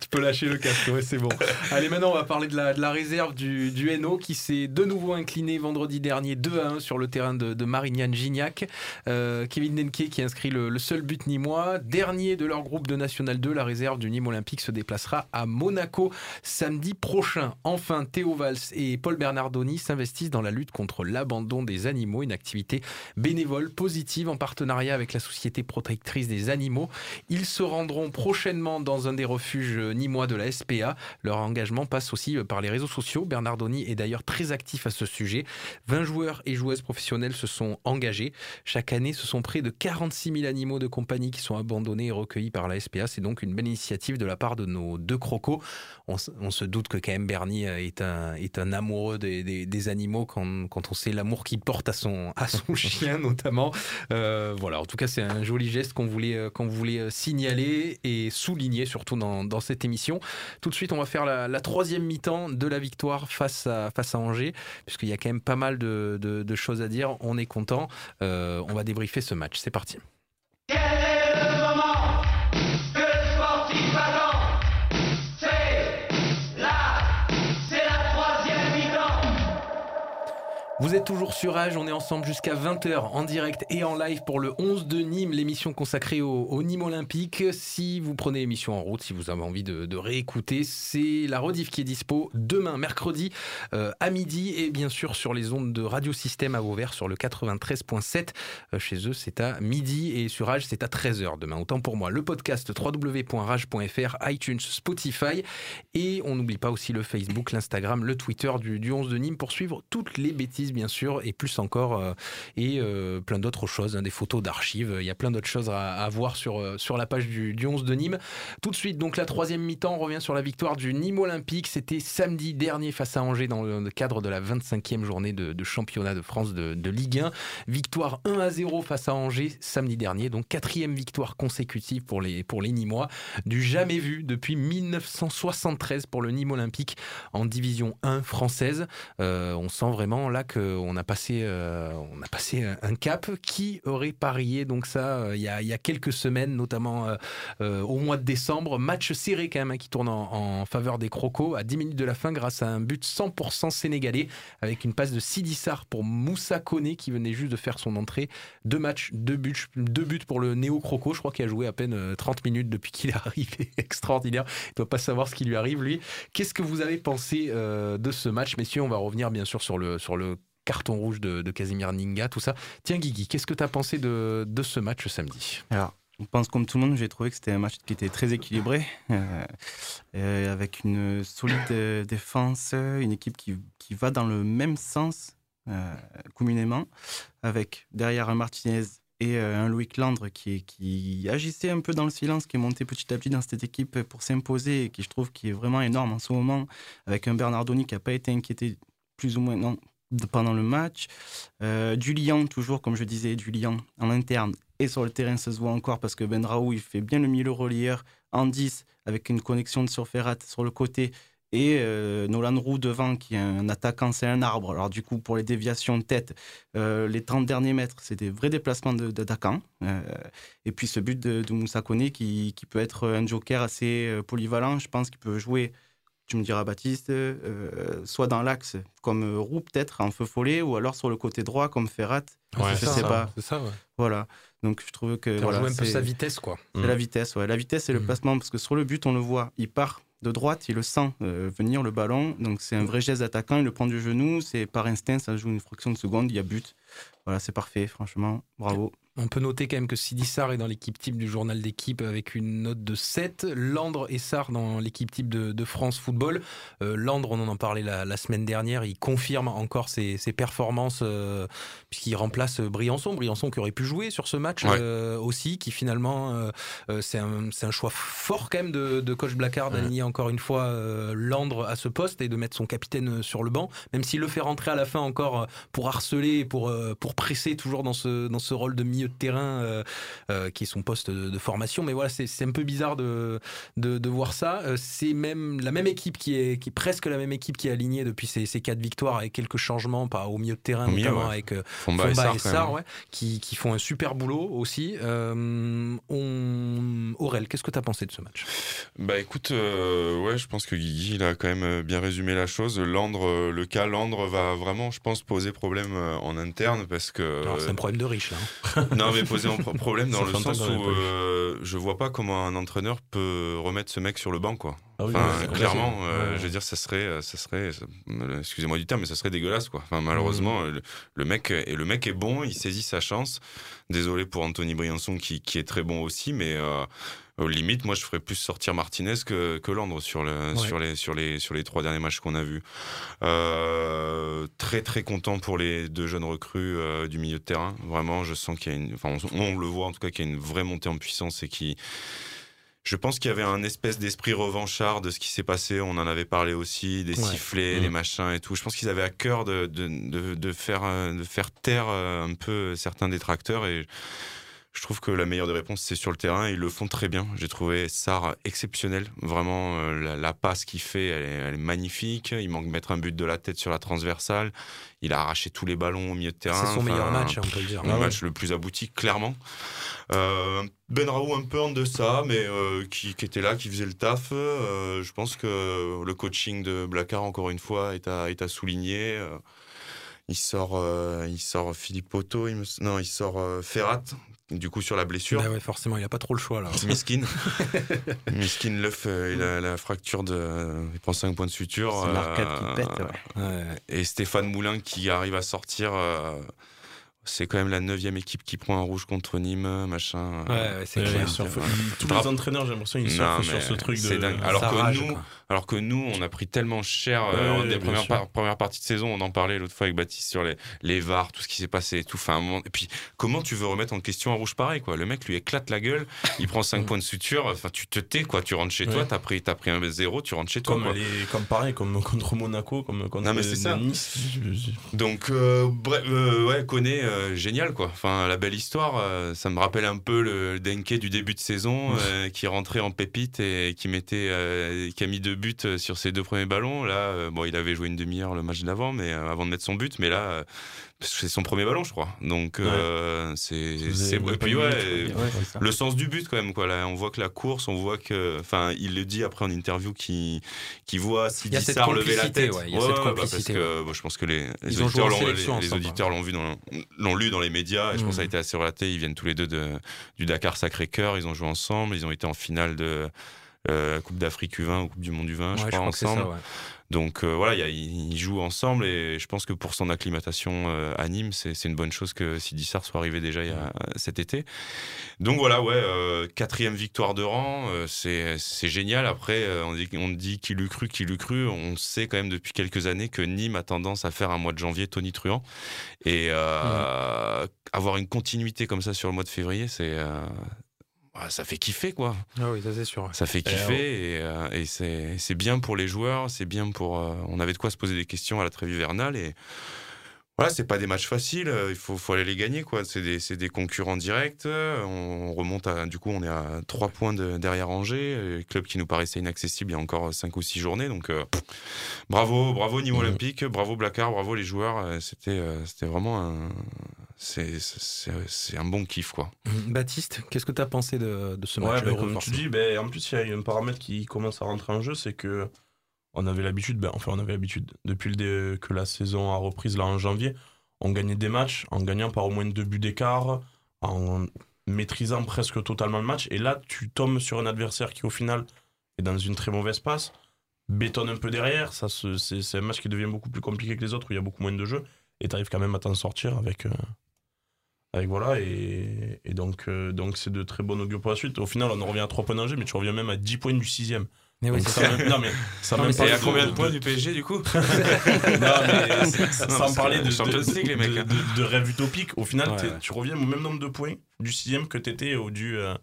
tu peux lâcher le casque, ouais, c'est bon. Allez, maintenant, on va parler de la, réserve du, du Hainaut qui s'est de nouveau incliné vendredi dernier 2 à 1 sur le terrain de, de Marignane-Gignac. Euh, Kevin Denke qui inscrit le, le seul but nîmois. Dernier de leur groupe de National 2, la réserve du Nîmes Olympique se déplacera à Monaco samedi prochain. Enfin, Théo Valls et Paul Bernardoni s'investissent dans la lutte contre l'abandon des animaux, une activité bénévole positive en partenariat avec la Société protectrice des animaux. Ils se rendront prochainement dans un des refuges nîmois de la SPA. Leur engagement passe aussi par les réseaux sociaux. Bernardoni est d'ailleurs très actif à ce sujet. 20 joueurs et joueuses professionnelles se sont engagés. Chaque année, ce sont près de 46 000 animaux de compagnie qui sont abandonnés et recueillis par la SPA. C'est donc une belle initiative de la part de nos deux crocos. On, se doute que quand même Bernie euh, est un, est un amoureux des, des- des animaux quand, quand on sait l'amour qu'il porte à son, à son chien notamment. Euh, voilà, en tout cas, c'est un joli geste qu'on voulait, euh, qu'on voulait euh, signaler et souligner, surtout dans, cette émission. Tout de suite, on va faire la, troisième mi-temps de la victoire face à, Angers, puisqu'il y a quand même pas mal de choses à dire. On est content. Euh, on va débriefer ce match. C'est parti. Vous êtes toujours sur Age, on est ensemble jusqu'à 20h en direct et en live pour le 11 de Nîmes, l'émission consacrée au, Nîmes Olympique. Si vous prenez l'émission en route, si vous avez envie de, de réécouter, c'est la rediff qui est dispo demain, mercredi, euh, à midi et bien sûr sur les ondes de Radio Système à Vauvert sur le 93.7. Euh, chez eux, c'est à midi et sur Age, c'est à 13h demain. Autant pour moi, le podcast www.rage.fr, iTunes, Spotify et on n'oublie pas aussi le Facebook, l'Instagram, le Twitter du, du 11 de Nîmes pour suivre toutes les bêtises, bien sûr, et plus encore, euh, et euh, plein d'autres choses, hein, des photos d'archives. Il y a plein d'autres choses à, voir sur, euh, sur la page du, du 11 de Nîmes. Tout de suite, donc la troisième mi-temps, on revient sur la victoire du Nîmes Olympique. C'était samedi dernier face à Angers dans le cadre de la 25e journée de, championnat de France de, Ligue 1. Victoire 1 à 0 face à Angers samedi dernier, donc quatrième victoire consécutive pour les, pour les Nîmois. Du jamais vu depuis 1973 pour le Nîmes Olympique en division 1 française. On sent vraiment là que a passé, euh, on a passé un, un cap. Qui aurait parié donc ça euh, il y, a, y a quelques semaines, notamment euh, euh, au mois de décembre, match serré quand même hein, qui tourne en, faveur des Crocos à 10 minutes de la fin grâce à un but 100% sénégalais avec une passe de Sidi Sarr pour Moussa Koné qui venait juste de faire son entrée. Deux matchs, deux buts, deux buts pour le Néo Croco. Je crois qu'il a joué à peine euh, 30 minutes depuis qu'il est arrivé. Extraordinaire. Il doit pas savoir ce qui lui arrive lui. Qu'est-ce que vous avez pensé euh, de ce match, messieurs? On va revenir bien sûr sur le sur le carton rouge de, de Casimir Ninga, tout ça. Tiens Guigui, qu'est-ce que tu as pensé de, de ce match samedi? Alors, je pense comme tout le monde, j'ai trouvé que c'était un match qui était très équilibré, euh, euh, avec une solide euh, défense, une équipe qui, qui va dans le même sens communément, avec derrière un Martinez et un Louis Landre qui, qui agissait un peu dans le silence, qui est monté petit à petit dans cette équipe pour s'imposer et qui je trouve qui est vraiment énorme en ce moment, avec un Bernardoni qui n'a pas été inquiété plus ou moins non, pendant le match. Euh, du Lyon, toujours comme je disais, du Lyon en interne et sur le terrain, ça se voit encore parce que Ben Raoult, il fait bien le milieu relieur en 10 avec une connexion de sur Ferrat sur le côté et euh, Nolan Roux devant qui est un attaquant, c'est un arbre. Alors du coup, pour les déviations de tête, euh, les 30 derniers mètres, c'est des vrais déplacements d'attaquants. Euh, et puis ce but de, de Moussa Koné qui, qui peut être un joker assez polyvalent, je pense qu'il peut jouer tu me diras Baptiste, euh, soit dans l'axe comme euh, Roux peut-être en feu follet, ou alors sur le côté droit comme Ferrat. Ouais, je c'est sais ça, pas. c'est ça, ouais. Voilà. Donc je trouve que voilà, un peu sa vitesse, quoi. C'est Mm. la vitesse, ouais. La vitesse et le Mm. placement, parce que sur le but, on le voit, il part de droite, il le sent euh, venir le ballon. Donc c'est un vrai geste d'attaquant, il le prend du genou, c'est par instinct, ça joue une fraction de seconde, il y a but. Voilà, c'est parfait, franchement, bravo. On peut noter quand même que Sidi Sarr est dans l'équipe type du journal d'équipe avec une note de 7. Landre et Sarr dans l'équipe type de, de France Football. Euh, Landre, on en parlait la, la semaine dernière, il confirme encore ses, ses performances euh, puisqu'il remplace Briançon. Briançon qui aurait pu jouer sur ce match Ouais. euh, aussi, qui finalement, c'est un, choix fort quand même de, de coach Blacard d'aligner encore une fois Landre à ce poste et de mettre son capitaine sur le banc, même s'il le fait rentrer à la fin encore pour harceler, pour, pour presser toujours dans ce, dans ce rôle de milieu de terrain euh, euh, qui est son poste de, de formation. Mais voilà, c'est un peu bizarre de, de, de voir ça. Euh, c'est même la même équipe qui est, qui est presque la même équipe qui est alignée depuis ces, ces quatre victoires avec quelques changements pas au milieu de terrain, Au milieu, notamment ouais. avec Fomba et Sarr, quand même. ouais, qui, qui font un super boulot aussi. On... Aurel, qu'est-ce que tu as pensé de ce match? Bah écoute, ouais, je pense que Guigui il a quand même bien résumé la chose. Landre, le cas Landre va vraiment, je pense, poser problème en interne parce que. C'est un problème de riche, là. hein. non, mais poser un pro- problème dans le sens où euh, je vois pas comment un entraîneur peut remettre ce mec sur le banc, quoi. Ah oui, Enfin, ouais, c'est clairement, clair. euh, Ouais. je veux dire, ça serait, euh, ça serait, euh, excusez-moi du terme, mais ça serait dégueulasse, quoi. Enfin, malheureusement, le, le mec, et le mec est bon, il saisit sa chance. Désolé pour Anthony Briançon qui, qui est très bon aussi, mais euh, au limite, moi, je ferais plus sortir Martinez que, que Landre sur le, Ouais. sur les, sur les, sur les trois derniers matchs qu'on a vus. Euh, très très content pour les deux jeunes recrues euh, du milieu de terrain. Vraiment, je sens qu'il y a une, enfin, on, on le voit en tout cas qu'il y a une vraie montée en puissance et qui je pense qu'il y avait un espèce d'esprit revanchard de ce qui s'est passé. On en avait parlé aussi, des Ouais. sifflets, Mmh. les machins et tout. Je pense qu'ils avaient à cœur de, de, de, de faire, euh, de faire taire un peu certains détracteurs. Et je trouve que la meilleure des réponses, c'est sur le terrain. Ils le font très bien. J'ai trouvé Sarr exceptionnel. Vraiment, euh, la, la passe qu'il fait, elle est, elle est magnifique. Il manque de mettre un but de la tête sur la transversale. Il a arraché tous les ballons au milieu de terrain. C'est son Enfin, meilleur match, hein, on peut le dire. le Ah ouais. match le plus abouti, clairement. Euh, ben Raoult un peu en deçà, mais euh, qui, qui était là, qui faisait le taf. Euh, je pense que le coaching de Blacard, encore une fois, est à, est à souligner. Il sort, euh, il sort Philippe Otto, il me... non, il sort euh, Ferrat, du coup sur la blessure. Bah ouais, forcément, il a pas trop le choix là. Miskin. Miskin, l'œuf, euh, il a la fracture de. Il prend 5 points de suture. C'est l'arcade qui euh, pète, ouais. Ouais. Et Stéphane Moulin qui arrive à sortir. Euh, c'est quand même la neuvième équipe qui prend un rouge contre Nîmes, machin. Ouais, ouais, c'est Ouais, clair. Tous Drap- les entraîneurs, j'ai l'impression, ils surfent sur ce truc de. c'est dingue. Alors que rage, nous, quoi. alors que nous, on a pris tellement cher euh, Ouais, ouais, des premières, sûr. par- premières parties de saison. On en parlait l'autre fois avec Baptiste sur les, les VAR, tout ce qui s'est passé et tout. Enfin, un moment- Et puis, comment tu veux remettre en question un rouge pareil, quoi? Le mec lui éclate la gueule, il prend 5 points de suture. Enfin, tu te tais, quoi. Tu rentres chez toi, t'as pris, t'as pris un zéro, tu rentres chez toi, Comme, quoi. les, comme pareil, comme contre Monaco, comme contre Non, mais c'est ça. Nice. Donc, euh, bref, euh, ouais, connaît euh, génial quoi. Enfin, la belle histoire, euh, ça me rappelle un peu le Denke du début de saison euh, qui rentrait en pépite et qui mettait, qui a mis deux buts sur ses deux premiers ballons. Là, bon, il avait joué une demi-heure le match d'avant, mais avant de mettre son but, mais là. C'est son premier ballon, je crois. Donc, euh, c'est. Et puis, ouais, le Ouais, sens du but, quand même. Quoi. Là, on voit que la course, on voit que. Enfin, il le dit après en interview qu'il qu'il voit Il y a Sidi cette Sarr lever la complicité, tête. ouais, il y a cette bah, parce complicité, que bon, je pense que les, les Ils ont joué auditeurs en l'ont vu dans l'ont lu dans les médias. Et je pense que ça a Mhm. été assez relaté. Ils viennent tous les deux de, du Dakar Sacré-Cœur. Ils ont joué ensemble. Ils ont été en finale de. euh, Coupe d'Afrique U20 ou Coupe du Monde U20, je Ouais, crois, que c'est ensemble. Donc euh, voilà, ils jouent ensemble et je pense que pour son acclimatation euh, à Nîmes, c'est une bonne chose que Sidi Sarr soit arrivé déjà il y a, cet été. Donc voilà, ouais, euh, quatrième victoire de rang, c'est génial. Après, on dit, on dit qu'il eût cru, qu'il eût cru. On sait quand même depuis quelques années que Nîmes a tendance à faire un mois de janvier Tony Truant et avoir une continuité comme ça sur le mois de février, c'est ah, ça fait kiffer quoi. Ah oui, ça c'est sûr. Ça fait Et, kiffer et, euh, et c'est bien pour les joueurs, c'est bien pour. euh, on avait de quoi se poser des questions à la trêve hivernale et voilà, c'est pas des matchs faciles, euh, il faut, faut aller les gagner quoi. C'est des, concurrents directs. On remonte à. Du coup, on est à 3 points de- derrière Angers, club qui nous paraissait inaccessible il y a encore 5 ou 6 journées. Donc euh, bravo, bravo niveau olympique, bravo Blacard, bravo les joueurs. C'était euh, c'était vraiment un. C'est un bon kiff quoi. Mhm. Baptiste, qu'est-ce que tu as pensé de, de ce Ouais, match ben, heureux, comme tu dis, ben, en plus, il y a un paramètre qui commence à rentrer en jeu, c'est que on avait l'habitude, ben, enfin, on avait l'habitude, depuis le dé- que la saison a reprise là en janvier, on gagnait des matchs en gagnant par au moins deux buts d'écart, en maîtrisant presque totalement le match. Et là, tu tombes sur un adversaire qui, au final, est dans une très mauvaise passe, bétonne un peu derrière. Ça, c'est un match qui devient beaucoup plus compliqué que les autres, où il y a beaucoup moins de jeux, et tu arrives quand même à t'en sortir avec. euh, avec voilà, et, et donc euh, donc c'est de très bon augure pour la suite. Au final, on en revient à 3 points d'Angers, mais tu reviens même à 10 points du 6ème. Mais oui, ça même- non, mais ça Non, même mais à combien de points du PSG du coup non, mais sans parler de, de, de- hein. de- de rêve utopique, au final, Ouais, tu reviens au même nombre de points du 6ème que t'étais ou du, euh,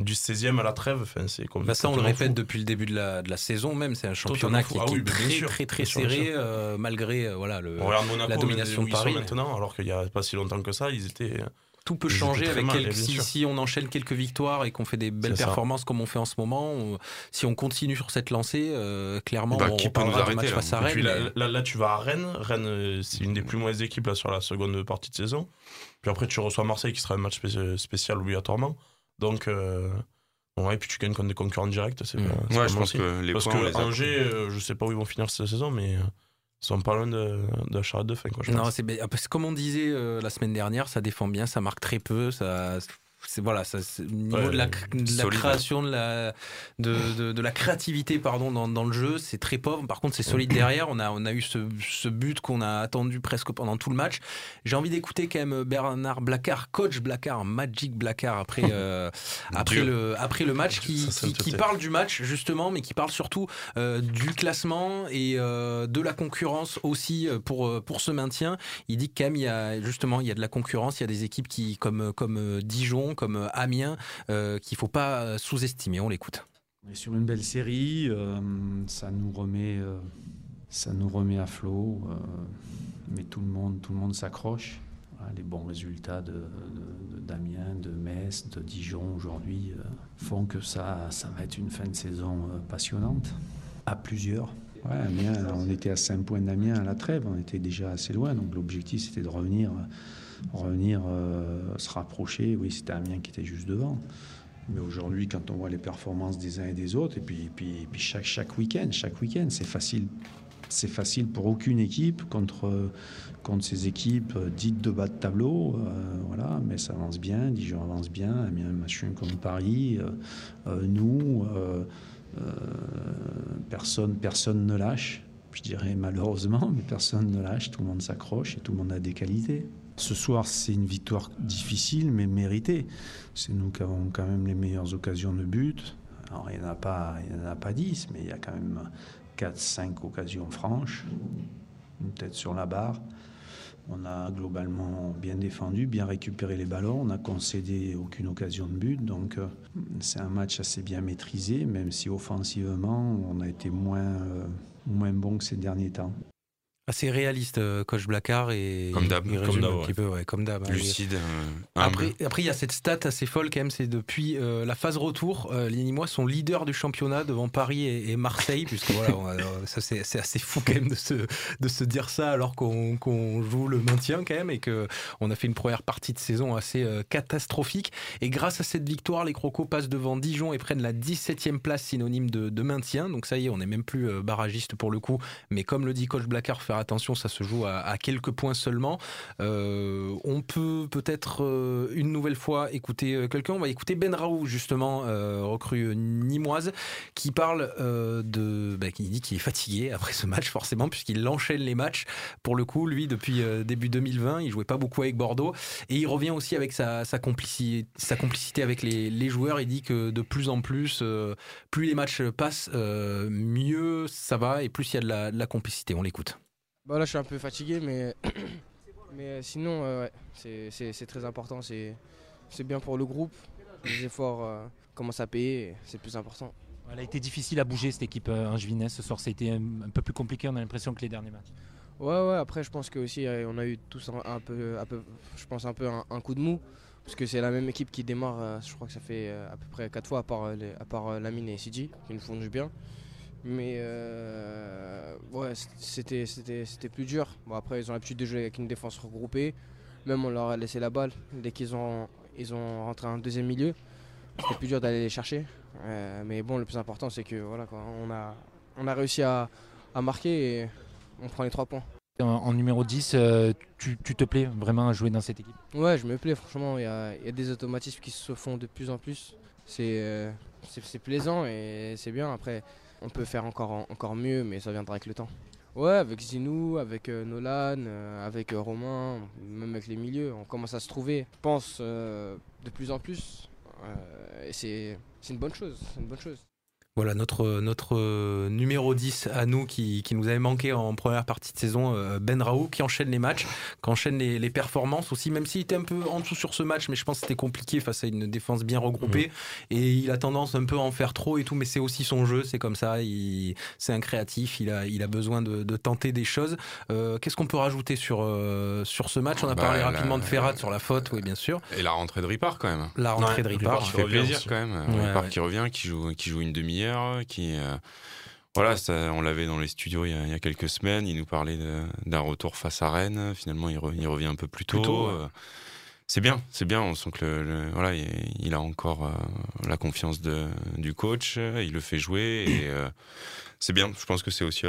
du 16ème à la trêve. Enfin, c'est comme Bah ça, on le répète fou. depuis le début de la, de la saison même. C'est un championnat qui, Ah oui, est très, sûr. très, très serré, euh, malgré euh, voilà, le, On Monaco, la domination de Paris. maintenant, alors qu'il n'y a pas si longtemps que ça, ils étaient. Tout peut Ils changer avec mal, quelques, si, si on enchaîne quelques victoires et qu'on fait des belles ça. performances comme on fait en ce moment. on- si on continue sur cette lancée, euh, clairement, Bah, on qui peut nous arrêter, match là face à Rennes. puis là, mais- là, là, tu vas à Rennes. Rennes, euh, c'est une des plus mauvaises équipes là, sur la seconde partie de saison. Puis après, tu reçois Marseille qui sera un match spé- spécial obligatoirement. Donc, euh, ouais, et puis tu gagnes contre des concurrents directs. C'est Mm. pas- c'est Ouais, pas je pense aussi. que les Parce points, les que a. Angers, euh, je sais pas où ils vont finir cette saison, mais euh, ils sont pas loin de, de la charrette de fin. Quoi, je Non, pense. c'est bien. Parce que comme on disait euh, la semaine dernière, ça défend bien, ça marque très peu, ça. C'est voilà, ça, niveau Ouais, de la, de création, de la, de, de, de la créativité pardon, dans, dans le jeu, c'est très pauvre. Par contre, c'est solide derrière. On a, on a eu ce, ce but qu'on a attendu presque pendant tout le match. J'ai envie d'écouter quand même Bernard Blacard, coach Blacard, Magic Blacard, après, euh, après, le, après le match, qui, qui, parle du match justement, mais qui parle surtout euh, du classement et euh, de la concurrence aussi euh, pour, euh, pour ce maintien. Il dit que quand même, il y a, justement, il y a de la concurrence, il y a des équipes qui, comme, comme euh, Comme euh, Amiens, euh, qu'il ne faut pas euh, sous-estimer. On l'écoute. On est sur une belle série, ça nous remet, ça nous remet à flot, mais tout le monde, monde s'accroche. Voilà, les bons résultats de, de- de Damien, de Metz, de Dijon aujourd'hui font que ça, ça va être une fin de saison passionnante à plusieurs. Ouais, Amiens, on était à 5 points d'Amiens à la trêve, on était déjà assez loin, donc l'objectif c'était de revenir, revenir euh, se rapprocher. Oui, c'était Amiens qui était juste devant. Mais aujourd'hui, quand on voit les performances des uns et des autres, et puis, puis, chaque, week-end, chaque week-end, c'est facile. C'est facile pour aucune équipe contre, ces équipes dites de bas de tableau. euh, voilà, mais ça avance bien, Dijon avance bien, Amiens machin comme Paris. euh, nous, personne, personne ne lâche. Je dirais malheureusement, mais personne ne lâche. Tout le monde s'accroche et tout le monde a des qualités. Ce soir, c'est une victoire difficile, mais méritée. C'est nous qui avons quand même les meilleures occasions de but. Alors, il n'y en, a pas- il y en a pas 10, mais il y a quand même 4-5 occasions franches, peut-être sur la barre. On a globalement bien défendu, bien récupéré les ballons. On n'a concédé aucune occasion de but. Donc, euh, c'est un match assez bien maîtrisé, même si offensivement, on a été moins, euh, moins bon que ces derniers temps. Assez réaliste, euh, coach Blacard. Et, Comme d'hab. Comme d'hab, ouais. petit peu, ouais, comme d'hab. Lucide, euh, Après, après, il y a cette stat assez folle quand même, c'est depuis euh, la phase retour, euh, les Nîmois sont leaders du championnat devant Paris et, et Marseille, puisque voilà, on a- euh, ça c'est c'est assez fou quand même de se, de se dire ça alors qu'on qu'on joue le maintien quand même et que on a fait une première partie de saison assez euh, catastrophique. Et grâce à cette victoire, les Crocos passent devant Dijon et prennent la 17e place synonyme de, de maintien. Donc ça y est, on n'est même plus euh, barragiste pour le coup, mais comme le dit coach Blacard, faire attention, ça se joue à, quelques points seulement. Euh, on peut peut-être euh, une nouvelle fois écouter euh, quelqu'un. On va écouter Ben Raoult, justement, recrue nimoise, qui parle de. bah, qui dit qu'il est fatigué après ce match, forcément, puisqu'il enchaîne les matchs. Pour le coup, lui, depuis début 2020, il jouait pas beaucoup avec Bordeaux. Et il revient aussi avec sa, complicité, avec les, joueurs. Il dit que de plus en plus, plus les matchs passent, mieux ça va et plus il y a de la complicité. On l'écoute. Bah là, je suis un peu fatigué, mais, mais sinon, euh, ouais, c'est- très important. C'est bien pour le groupe. Les efforts euh, commencent à payer, c'est plus important. Elle a été difficile à bouger cette équipe euh, angevinaise ce soir. Ça a été un, un peu plus compliqué, on a l'impression que les derniers matchs. Ouais, ouais, après, je pense que aussi, euh, on a eu tous un, un peu, un peu, je pense, un peu un, coup de mou. Parce que c'est la même équipe qui démarre, euh, je crois que ça fait euh, à peu près 4 fois, à part, euh, les- à part euh, Lamine et CG, qui nous font du bien. Mais euh, ouais, c'était, c'était, c'était plus dur. Bon, après, ils ont l'habitude de jouer avec une défense regroupée. Même on leur a laissé la balle. Dès qu'ils ont, ils ont rentré un deuxième milieu, c'était plus dur d'aller les chercher. Euh, mais bon, le plus important, c'est que voilà, quoi, on, a, on a réussi à, à marquer et on prend les trois points. En, en numéro 10, euh, tu, tu te plais vraiment à jouer dans cette équipe? Ouais, je me plais, franchement. Il y a, y a des automatismes qui se font de plus en plus. C'est c'est- c'est plaisant et c'est bien. Après, on peut faire encore, encore mieux, mais ça viendra avec le temps. Ouais, avec Zinou, avec euh, Nolan, euh, avec euh, Romain, même avec les milieux, on commence à se trouver, je pense, de plus en plus. Et c'est une bonne chose. C'est une bonne chose. Voilà notre, notre euh, numéro 10 à nous qui, qui nous avait manqué en première partie de saison, euh, Ben Raoult, qui enchaîne les matchs, qui enchaîne les, les performances aussi, même s'il était un peu en dessous sur ce match, mais je pense que c'était compliqué face à une défense bien regroupée. Et il a tendance un peu à en faire trop et tout, mais c'est aussi son jeu, c'est comme ça, il- c'est un créatif, il a, il a besoin de, de tenter des choses. Euh, Qu'est-ce qu'on peut rajouter sur, euh, sur ce match? On a Bah, parlé la- rapidement de Ferrat sur la faute, oui, bien sûr. Et la rentrée de Ripard quand même. La rentrée de Ripard. Ça fait plaisir quand même. Ouais, Ripard ouais. qui revient, qui joue, qui joue une qui. euh, voilà, ça, on l'avait dans les studios il y, a, il y a quelques semaines. Il nous parlait d'un retour face à Rennes. Finalement, il, re- il revient un peu plus tôt. Plus tôt, ouais. Euh, c'est bien, c'est bien. On sent que le, le- voilà, il, il a encore euh, la confiance de, du coach. Il le fait jouer et euh, c'est bien. Je pense que c'est aussi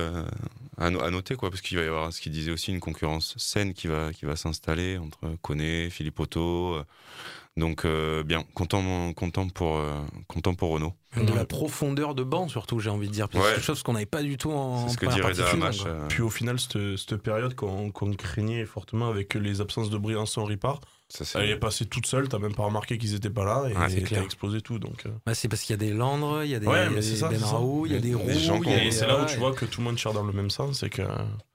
à, no- à noter quoi, parce qu'il va y avoir ce qu'il disait aussi une concurrence saine qui va qui va s'installer entre Koné, Philippe Otto. euh, donc euh, bien, content, content pour euh, content pour Renault. De la profondeur de banc, surtout, j'ai envie de dire. Parce que Ouais. C'est quelque chose qu'on n'avait pas du tout en. C'est ce que dirait quoi. euh, Puis au final, cette, cette période qu'on qu'on craignait fortement avec les absences de Briançon Ripard, Ça, elle est passée toute seule, t'as même pas remarqué qu'ils étaient pas là et Ouais, c'est t'as explosé tout. Donc. Bah, c'est parce qu'il y a des Landres, il y a des, ouais, il y a mais des c'est ça. Ben. Raoult, il y a des Roux. Et c'est là où tu vois que tout le monde tire dans le même sens, c'est que.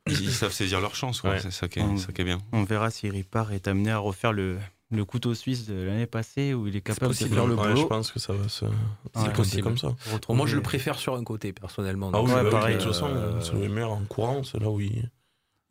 Ils, savent saisir leur chance. Ouais. c'est ça qui est, On- ça qui est bien. On verra si Ripard est amené à refaire le, le couteau suisse de l'année passée où il est capable de faire le Ouais, boulot. je pense que ça va se. Ouais. C'est possible comme ça. Retrouver- Moi, je le préfère sur un côté, personnellement. Ah oui, euh, bah oui, pareil. de toute façon, euh, c'est le meilleur en courant, c'est là où il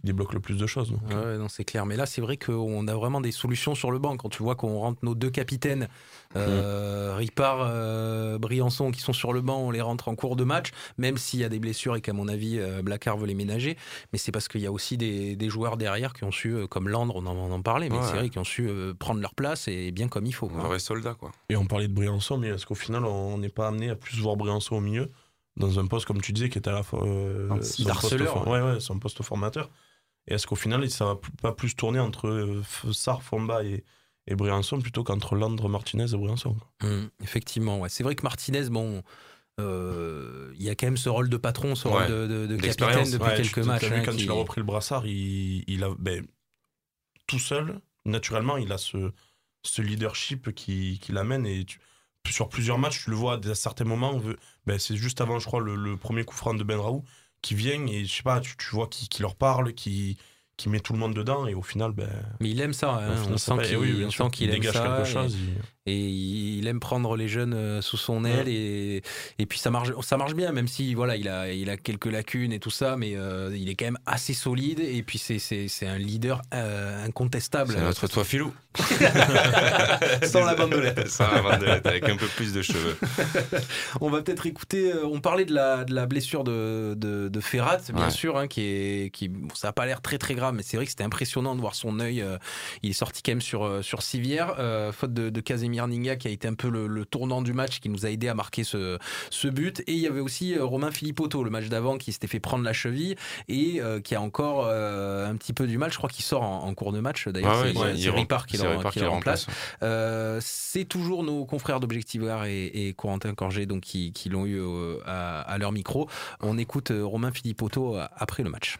débloque le plus de choses. donc. Ouais, non, c'est clair. Mais là, c'est vrai qu'on a vraiment des solutions sur le banc. Quand tu vois qu'on rentre nos deux capitaines, euh, Ripard, euh, Briançon, qui sont sur le banc, on les rentre en cours de match, même s'il y a des blessures et qu'à mon avis, euh, Blacard veut les ménager. Mais c'est parce qu'il y a aussi des, des joueurs derrière qui ont su, euh, comme Landre, on en, on en parlait, mais Ouais. c'est vrai, qui ont su euh, prendre leur place et bien comme il faut. Un vrai soldat, quoi. Et on parlait de Briançon, mais est-ce qu'au final, on n'est pas amené à plus voir Briançon au milieu dans un poste, comme tu disais, qui était à la fois euh, son, poste, ouais, ouais, son poste formateur? Et est-ce qu'au final, ça va pas plus tourner entre euh, Sarr, Fomba et, et Briançon plutôt qu'entre Landre, Martinez et Briançon quoi? Hum, effectivement, ouais. c'est vrai que Martinez, bon, euh, il y a quand même ce rôle de patron, ce rôle de, de- de capitaine depuis Ouais, quelques matchs. hein, quand qui- il a repris le brassard, il, il a ben, tout seul, naturellement, il a ce, ce leadership qui, qui l'amène et tu- sur plusieurs matchs, tu le vois à certains moments. ben, c'est juste avant, je crois, le, le premier coup franc de Ben Raoult qui vient et je sais pas, tu, tu vois qui, qui leur parle, qui, qui met tout le monde dedans et au final, ben. Mais il aime ça, hein, final, on ça sent paye. qu'il Oui, on sent qu'il il aime dégage ça. quelque chose. et il aime prendre les jeunes euh, sous son aile et, et puis ça marche ça marche bien même si voilà il a il a quelques lacunes et tout ça mais euh, il est quand même assez solide et puis c'est c'est, c'est un leader euh, incontestable C'est notre toi filou. sans la bandelette Sans la bandelette, avec un peu plus de cheveux. on va peut-être écouter on parlait de la de la blessure de de, de Ferrat bien Ouais. sûr hein, qui est qui bon, ça a pas l'air très très grave mais c'est vrai que c'était impressionnant de voir son œil euh, il est sorti quand même sur sur civière euh, faute de, de Casemir Ninga qui a été un peu le, le tournant du match qui nous a aidé à marquer ce ce but et il y avait aussi euh, Romain Philippotto le match d'avant qui s'était fait prendre la cheville et euh, qui a encore euh, un petit peu du mal je crois qu'il sort en, en cours de match d'ailleurs Ouais, c'est ouais, il Ripard qui le, remplace remplace, euh, c'est toujours nos confrères d'Objectivar et, et Corentin Corget donc qui, qui l'ont eu euh, à, à leur micro. On écoute euh, Romain Philippotto après le match.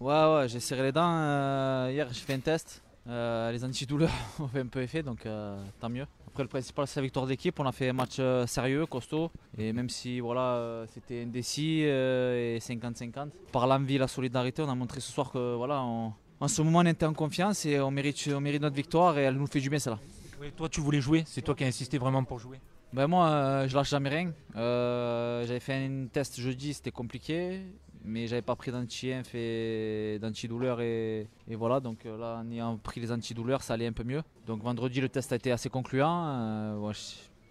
Ouais, ouais, j'ai serré les dents. euh, hier, j'ai fait un test. Euh, les antidouleurs ont fait un peu effet, donc euh, tant mieux. Après, le principal, c'est la victoire d'équipe. On a fait un match euh, sérieux, costaud. Et même si voilà, euh, c'était indécis euh, et 50-50, par l'envie, la solidarité, on a montré ce soir que voilà, on- en ce moment, on était en confiance et on mérite, on mérite notre victoire et elle nous fait du bien, celle-là. Oui, toi, tu voulais jouer, c'est toi qui as insisté vraiment pour jouer? Ben moi, euh, je lâche jamais rien. Euh, j'avais fait un test jeudi, c'était compliqué, mais j'avais pas pris d'anti-inf et d'antidouleur et, et voilà. Donc euh, là, en ayant pris les antidouleurs, ça allait un peu mieux. Donc vendredi, le test a été assez concluant. Euh,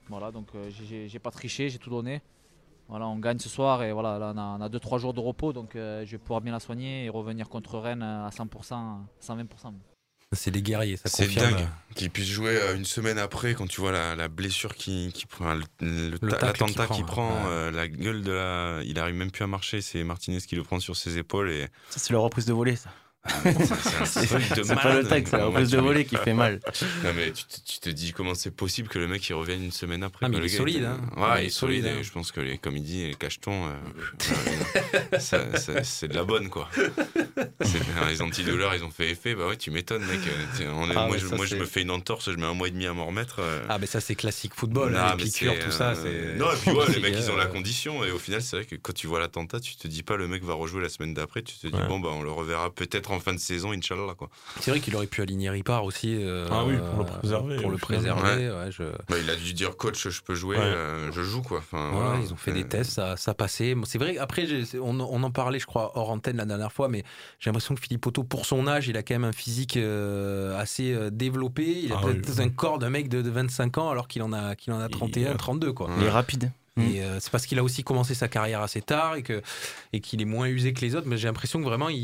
voilà, donc euh, j'ai- pas triché, j'ai tout donné. Voilà, on gagne ce soir et voilà, là, on a 2-3 jours de repos, donc je vais pouvoir bien la soigner et revenir contre Rennes à 100%, à 120%. C'est des guerriers, ça C'est confirme. dingue qu'il puisse jouer euh, une semaine après quand tu vois la, la blessure qui, qui prend, le, ta- qui prend, prend, ouais. euh, la gueule de la. Il arrive même plus à marcher, c'est Martinez qui le prend sur ses épaules et. Ça, c'est la reprise de volée, ça. C'est un truc de C'est pas le tacle, c'est la reprise de volée qui fait mal. Non mais tu te, tu te dis comment c'est possible que le mec il revienne une semaine après. Ah, mais il est solide, hein. Ouais, Ouais, il est solide. solide, hein. et Je pense que les, comme il dit, les cachetons, euh, euh, c'est de la bonne quoi. Les antidouleurs, ils ont fait effet. Bah ouais, tu m'étonnes mec. Euh, tiens, on est- Ah, moi, je, ça, moi je c'est- me fais une entorse, je mets un mois et demi à m'en remettre. euh. Ah, mais ça, c'est classique football, Non, hein, mais les piqûres, tout ça. Non, et puis ouais, les mecs, ils ont la condition. Et au final, c'est vrai que quand tu vois l'attentat, tu te dis pas le mec va rejouer la semaine d'après. Tu te dis, bon, bah on le reverra peut-être en fin de saison, Inch'Allah. Quoi. C'est vrai qu'il aurait pu aligner Ripard aussi. euh, Ah oui, pour le préserver, Pour le préserver, Ouais. ouais, je... Bah, il a dû dire, coach, je peux jouer, Ouais. euh, je joue quoi. Enfin, Ouais, voilà. ils ont fait Euh, des tests, ça, ça passait. Bon, C'est vrai, après, on, on en parlait, je crois, hors antenne la dernière fois, mais j'ai l'impression que Philippe Otto, pour son âge, il a quand même un physique euh, assez euh, développé. Il a Ah peut-être oui. un corps d'un mec de, de 25 ans alors qu'il en a, qu'il en a 31, 32, quoi. Il est rapide. Et euh, c'est parce qu'il a aussi commencé sa carrière assez tard et que et qu'il est moins usé que les autres. Mais j'ai l'impression que vraiment il,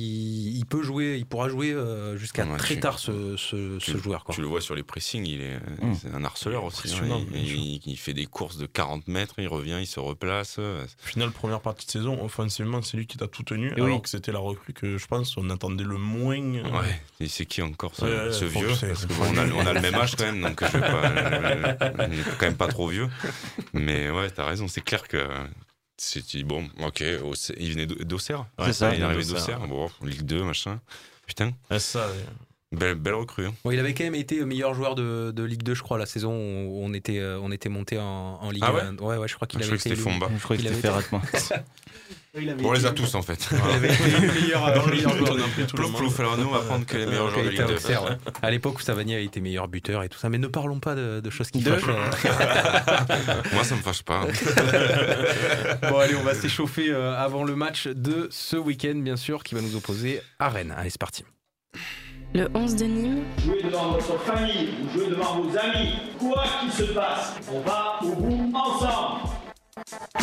il peut jouer, il pourra jouer euh, jusqu'à Ouais, très tu- tard ce, ce, ce tu- joueur. Quoi. Tu le vois sur les pressings, il est, Mm. c'est un harceleur aussi. hein. Il, bien il- il fait des courses de 40 mètres, il revient, il se replace. Au final, première partie de saison, offensivement, c'est lui qui t'a tout tenu. Et alors oui. que c'était la recrue que je pense on attendait le moins. Ouais, et c'est qui encore ce, Ouais, vieux? Que c'est- Parce que faut bon, on, a, que- on a le même âge quand même, donc je vais pas, euh, quand même pas trop vieux. Mais ouais, t'as raison, c'est clair que c'est bon, ok, il venait d'Au- d'Auxerre. Ouais, C'est ça, il est arrivé d'Auxerre. Bon, Ligue 2, machin. Putain, Ouais, ça, ouais. belle, belle recrue. hein. Bon, il avait quand même été meilleur joueur de, de Ligue 2, je crois, la saison où on était, euh, on était monté en, en Ligue Ah ouais 1. ouais, ouais, je crois qu'il Je avait croyais que été c'était Fomba. Je croyais que c'était avait Ferrat, moi. il avait On les a tous en fait. Il avait été élu meilleur, euh, meilleur joueur de a le Plouf alors nous on va prendre que les meilleurs joueurs a de Ligue 2. Auxerre, ouais. À l'époque où Savani avait été meilleur buteur et tout ça. Mais ne parlons pas de, de choses qui De- fâchent. euh. Moi ça me fâche pas. bon, allez, on va s'échauffer euh, avant le match de ce week-end, bien sûr, qui va nous opposer à Rennes. Allez, c'est parti. Le 11 de Nîmes, Jouez devant votre famille ou jouez devant vos amis, quoi qu'il se passe, on va au bout ensemble.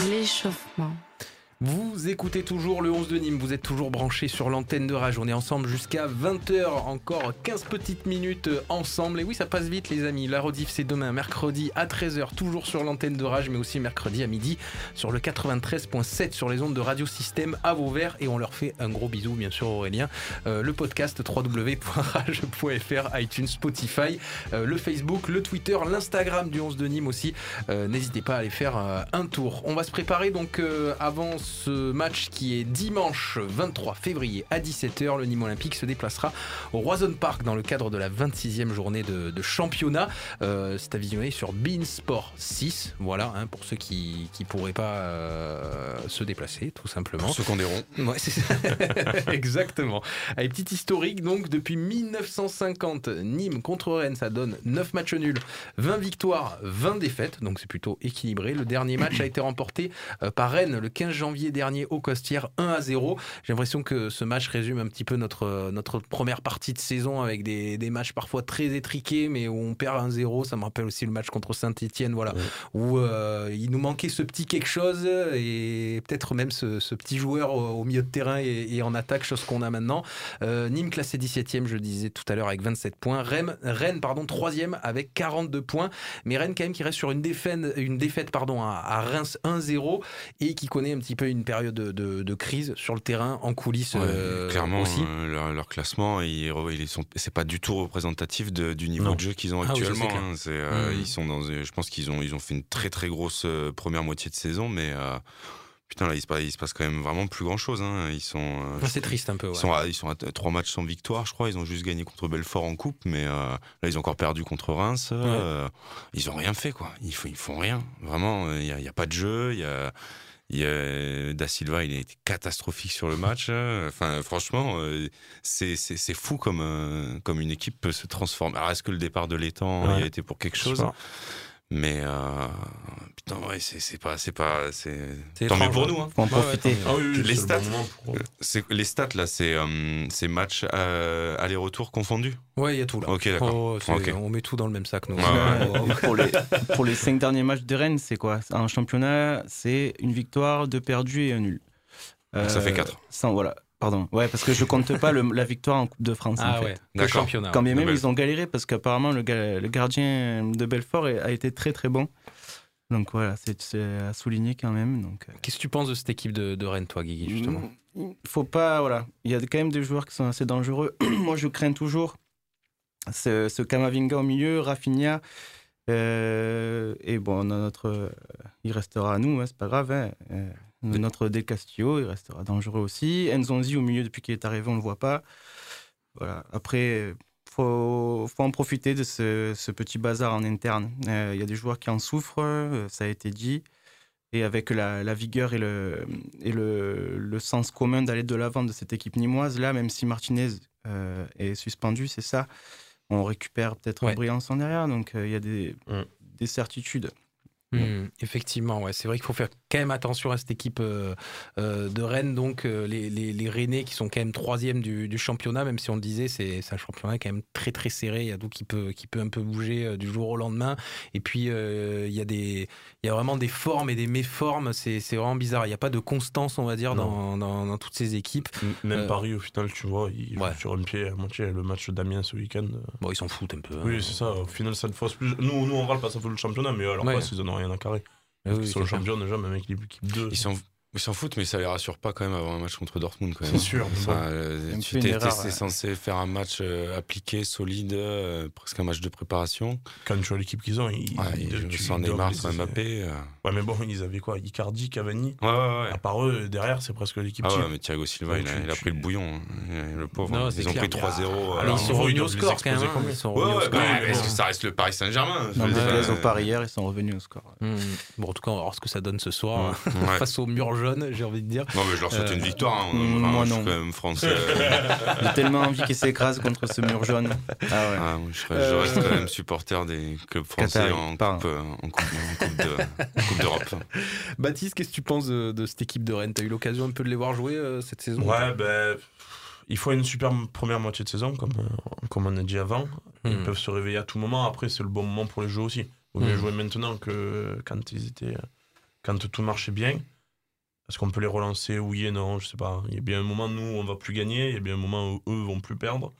l'échauffement. Vous écoutez toujours le 11 de Nîmes, vous êtes toujours branchés sur l'antenne de Rage. On est ensemble jusqu'à 20h, encore 15 petites minutes ensemble. Et oui, ça passe vite, les amis. La rediff, c'est demain, mercredi à 13h, toujours sur l'antenne de Rage, mais aussi mercredi à midi sur le 93.7 sur les ondes de Radio Système à Vauvert. Et on leur fait un gros bisou, bien sûr, Aurélien. Euh, le podcast www.rage.fr, iTunes, Spotify, euh, le Facebook, le Twitter, l'Instagram du 11 de Nîmes aussi. Euh, N'hésitez pas à aller faire un tour. On va se préparer donc avant ce match qui est dimanche 23 février à 17h. Le Nîmes Olympique se déplacera au Roison Park dans le cadre de la 26e journée de, de championnat. Euh, c'est à visionner sur Bein Sport 6. Voilà, hein, pour ceux qui ne pourraient pas euh, se déplacer, tout simplement. Pour ceux qu'on. Ouais, c'est ça. Exactement. Allez, petit historique, donc, depuis 1950, Nîmes contre Rennes, ça donne 9 matchs nuls, 20 victoires, 20 défaites, donc c'est plutôt équilibré. Le dernier match a été remporté euh, par Rennes le 15 janvier dernier au Costière, 1 à 0. J'ai l'impression que ce match résume un petit peu notre, notre première partie de saison avec des, des matchs parfois très étriqués, mais où on perd 1-0. Ça me rappelle aussi le match contre Saint-Etienne, voilà, où euh, il nous manquait ce petit quelque chose et peut-être même ce, ce petit joueur au, au, milieu de terrain et, et en attaque, chose qu'on a maintenant. Euh, Nîmes classé 17e, je disais tout à l'heure, avec 27 points. Rennes, Rennes pardon, 3e avec 42 points. Mais Rennes, quand même, qui reste sur une défaite, une défaite pardon, à, à Reims 1-0 et qui connaît un petit peu une période de, de, de crise sur le terrain, en coulisses ouais, euh, clairement, aussi. euh, leur, leur, classement, ils, ils sont, c'est pas du tout représentatif de, du niveau non. de jeu qu'ils ont actuellement. Ah oui, c'est hein, mmh. Ils sont dans, je pense qu'ils ont, ils ont fait une très très grosse euh, première moitié de saison, mais Putain, là, il se, passe, il se passe quand même vraiment plus grand chose. Hein. Ils sont. Euh, c'est triste un peu. Ouais. Ils, sont à, ils sont à trois matchs sans victoire, je crois. Ils ont juste gagné contre Belfort en coupe, mais euh, là, ils ont encore perdu contre Reims. Ouais. Euh, ils ont rien fait, quoi. Ils, ils font rien. Vraiment, il n'y a, a, pas de jeu. Il y a. Il a, da Silva, il a été catastrophique sur le match. Enfin, franchement, c'est fou comme, comme une équipe peut se transformer. Alors, est-ce que le départ de l'étang ouais. a été pour quelque chose mais euh, putain, ouais, c'est pas, c'est pas, c'est tant mieux pour nous. Hein. Faut en profiter. Ah oui, oui, les stats, bon pour... les stats là, c'est euh, matchs euh, aller-retour confondus. Ouais, il y a tout là. Ok, d'accord. Oh, okay. On met tout dans le même sac. Nous. Ouais, pour, les, pour les cinq derniers matchs de Rennes, c'est quoi? Un championnat, c'est une victoire, deux perdus et un nul. ça fait quatre. Sans, voilà. Pardon. Ouais, parce que je compte pas le, la victoire en Coupe de France. Ah en fait. ouais. Le championnat. Quand bien même ils ont galéré parce qu'apparemment le, le, gardien de Belfort a été très très bon. Donc voilà, c'est à souligner quand même. Donc. euh, Qu'est-ce que tu penses de cette équipe de, de Rennes, toi, Guigui, justement? Il faut pas, voilà. Il y a quand même des joueurs qui sont assez dangereux. Moi, je crains toujours ce, ce Kamavinga au milieu, Rafinha. Euh, et bon, notre, euh, il restera à nous, hein, c'est pas grave. Hein. Euh, notre Del Castillo, il restera dangereux aussi. Enzonzi au milieu, depuis qu'il est arrivé, on ne le voit pas. Voilà. Après, il faut, faut, en profiter de ce, ce, petit bazar en interne. Il euh, y a des joueurs qui en souffrent, euh, ça a été dit. Et avec la, la vigueur et, le, et le, le sens commun d'aller de l'avant de cette équipe nimoise, là, même si Martinez euh, est suspendu, c'est ça, on récupère peut-être ouais. Briançon derrière. Donc il y a des, des certitudes. Mmh, effectivement, ouais. c'est vrai qu'il faut faire quand même attention à cette équipe euh, euh, de Rennes, donc euh, les, les, les, Rennais qui sont quand même troisième du, du, championnat, même si on le disait, c'est un championnat quand même très très serré, il y a tout qui peut, qui peut un peu bouger du jour au lendemain, et puis il, y a des, il y a vraiment des formes et des méformes, c'est vraiment bizarre, il n'y a pas de constance, on va dire, dans, dans, dans, toutes ces équipes. Même Paris, au final, tu vois, ils ouais. sur un pied à moitié le match d'Amiens ce week-end. Bon, ils s'en foutent un peu. Hein. Oui, c'est ça, au final, ça ne fausse plus. Nous, nous on râle pas, ça fait le championnat, mais alors ouais. pas, ils en ont rien à carrer. Parce oui, sur le champion déjà, même avec l'équipe 2. Ils sont ils s'en foutent, mais ça les rassure pas quand même avant un match contre Dortmund. C'est sûr. Enfin, euh, tu étais ouais. censé faire un match euh, appliqué, solide, euh, presque un match de préparation. Quand tu vois l'équipe qu'ils ont, ils, ouais, ils, ils sans Neymar, sans Mbappé. Euh... Ouais, mais bon, ils avaient quoi? Icardi, Cavani? Ouais, ouais, ouais. À part eux, derrière, c'est presque l'équipe. Ah ouais, mais Thiago Silva, il, a, il a pris le bouillon, hein. le pauvre. Non, ils ont pris 3-0. Alors, ils sont revenus au score quand même. Ils sont revenus au score. Est-ce que ça reste le Paris Saint-Germain Ils ont pari hier, ils sont revenus au score. Bon, en tout cas, on va voir ce que ça donne ce soir face au mur jaune, j'ai envie de dire. Non, mais je leur souhaite euh, une victoire. Hein. Moi, non. quand même français. J'ai tellement envie qu'ils s'écrasent contre ce mur jaune. Ah ouais. Ah, je, je, reste quand même supporter des clubs français en, coupe, en, coupe, en Coupe d'Europe. Baptiste, qu'est-ce que tu penses de, de, cette équipe de Rennes? Tu as eu l'occasion un peu de les voir jouer euh, cette saison? Ouais, ben. Il faut une super première moitié de saison, comme, comme on a dit avant. Ils mmh. peuvent se réveiller à tout moment. Après, c'est le bon moment pour les jouer aussi. Il vaut mieux mmh. jouer maintenant que quand ils étaient. Quand tout marchait bien. Est-ce qu'on peut les relancer Oui et non, je sais pas. Il y a bien un moment où on va plus gagner, il y a bien un moment où eux vont plus perdre.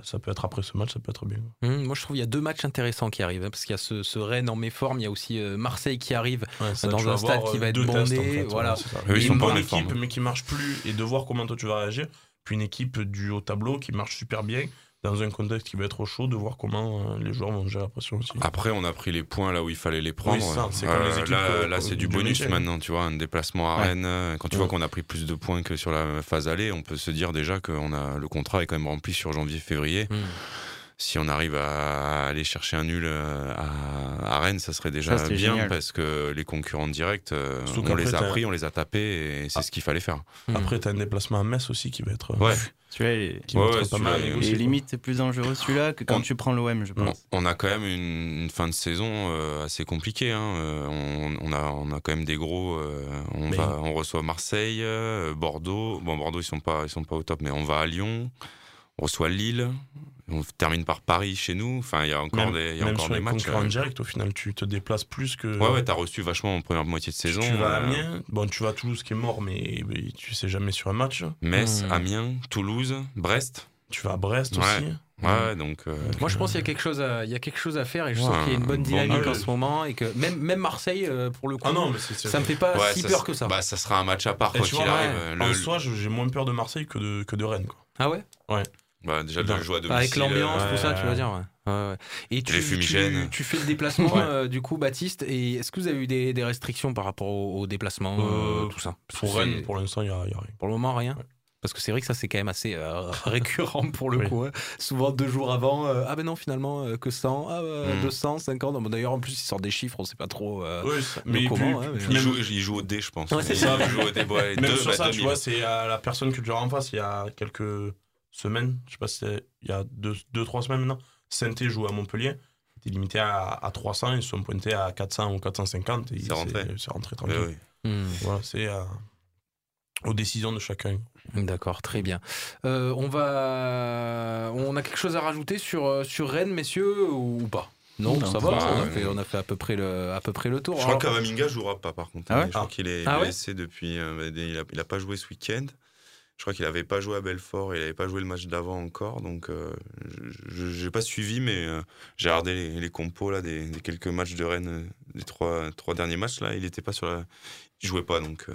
Ça peut être après ce match, ça peut être bien. Mmh, moi, je trouve qu'il y a deux matchs intéressants qui arrivent. Hein, parce qu'il y a ce, ce, Rennes en méforme, il y a aussi euh, Marseille qui arrive ouais, ça, dans un stade qui va être bondé. Tests, en fait, voilà. Ouais, ils sont pas une équipe, mais qui marche plus. Et de voir comment toi tu vas réagir. Puis une équipe du haut tableau qui marche super bien. Dans un contexte qui va être chaud, de voir comment euh, les joueurs vont gérer la pression aussi. Après, on a pris les points là où il fallait les prendre. Oui, ça, c'est comme les équipes là, c'est du du bonus maintenant, tu vois, un déplacement à Ouais. Rennes. euh, Quand tu Ouais. vois qu'on a pris plus de points que sur la phase aller, on peut se dire déjà que on a, le contrat est quand même rempli sur janvier-février. Hmm. Si on arrive à aller chercher un nul euh, à, à Rennes, ça serait déjà Ça, bien génial. parce que les concurrents directs, euh, Surtout on les a pris, on les a tapés et c'est ce qu'il fallait faire. Après, tu as un déplacement à Metz aussi qui va être. Ouais. Celui-là, il Ouais, ouais, pas celui-là, mal il est- quoi. limite, c'est plus dangereux celui-là que quand On- tu prends l'OM, je pense. on a quand même une, une fin de saison euh, assez compliquée. hein. On, on a, on a quand même des gros. euh, on, Mais- va, on reçoit Marseille, euh, Bordeaux. Bon, Bordeaux, ils sont pas, ils sont pas au top, mais on va à Lyon. On reçoit Lille. On termine par Paris chez nous. Enfin, il y a encore Même, des, il y a même encore sur des les matchs. concurrents euh. directs, au final, tu te déplaces plus que. Ouais, ouais, t'as reçu vachement en première moitié de saison. Tu vas à euh, Amiens, bon, tu vas à Toulouse qui est mort, mais, mais tu sais jamais sur un match. Metz, Hmm. Amiens, Toulouse, Brest. Tu vas à Brest Ouais. aussi. Ouais, donc. euh, Moi, je pense qu'il y a quelque chose à, il y a quelque chose à faire et je Ouais, sens qu'il y a une bonne bon, dynamique en ce moment et que même, même Marseille, pour le coup, Ah non, mais c'est- c'est- ça me fait pas ouais, si peur que ça. Bah, ça sera un match à part Et quoi tu qu'il vois, arrive. ouais, Le- En soi, je- j'ai moins peur de Marseille que de, que de Rennes. Quoi. Ah ouais? Ouais. Bah, déjà, de Dans- jouer à domicile. Avec l'ambiance, ouais, tout ça, tu veux dire. Ouais. Ouais, ouais. Et tu, Les fumigènes. tu, tu fais le déplacement, Ouais. euh, du coup, Baptiste. Et est-ce que vous avez eu des, des restrictions par rapport au, au déplacement, euh, Euh, tout ça? Pour Rennes, pour l'instant, il n'y a, il y a rien. Pour le moment, rien. Parce que c'est vrai que ça, c'est quand même assez euh, récurrent pour le Oui. coup. hein. Souvent, deux jours avant, euh, ah ben non, finalement, euh, que 100, ah, euh, Mm. 200, 50. Bon, D'ailleurs, en plus, ils sortent des chiffres, on sait pas trop. euh, Oui, mais comment, hein, mais- puis Il même- joue, il joue au dé, je pense. Ouais, c'est Il ça. joue au dé. ouais, Même deux, sur bah, ça, tu 2000. vois, c'est à la personne que tu as en face, il y a quelques semaines, je sais pas si c'était il y a 2-3 semaines maintenant, Saint-Étienne joue à Montpellier. C'était limité à, à 300, ils se sont pointés à 400 ou 450. et C'est rentré. C'est rentré tranquille. oui. Hmm. Voilà, c'est euh, aux décisions de chacun. D'accord, très bien. Euh, on va, on a quelque chose à rajouter sur euh, sur Rennes, messieurs, ou pas? Non, Non, ça va. bah, on, a fait, on a fait à peu près le à peu près le tour. Je crois qu'Avaminga jouera pas par contre. Ah ouais? Je crois qu'il est Ah ouais? blessé depuis. euh, il, a, il a pas joué ce week-end. Je crois qu'il avait pas joué à Belfort, il avait pas joué le match d'avant encore, donc euh, je j'ai pas suivi, mais euh, j'ai regardé les, compos là des, quelques matchs de Rennes, euh, des trois, derniers matchs là, il était pas sur la, il jouait pas donc.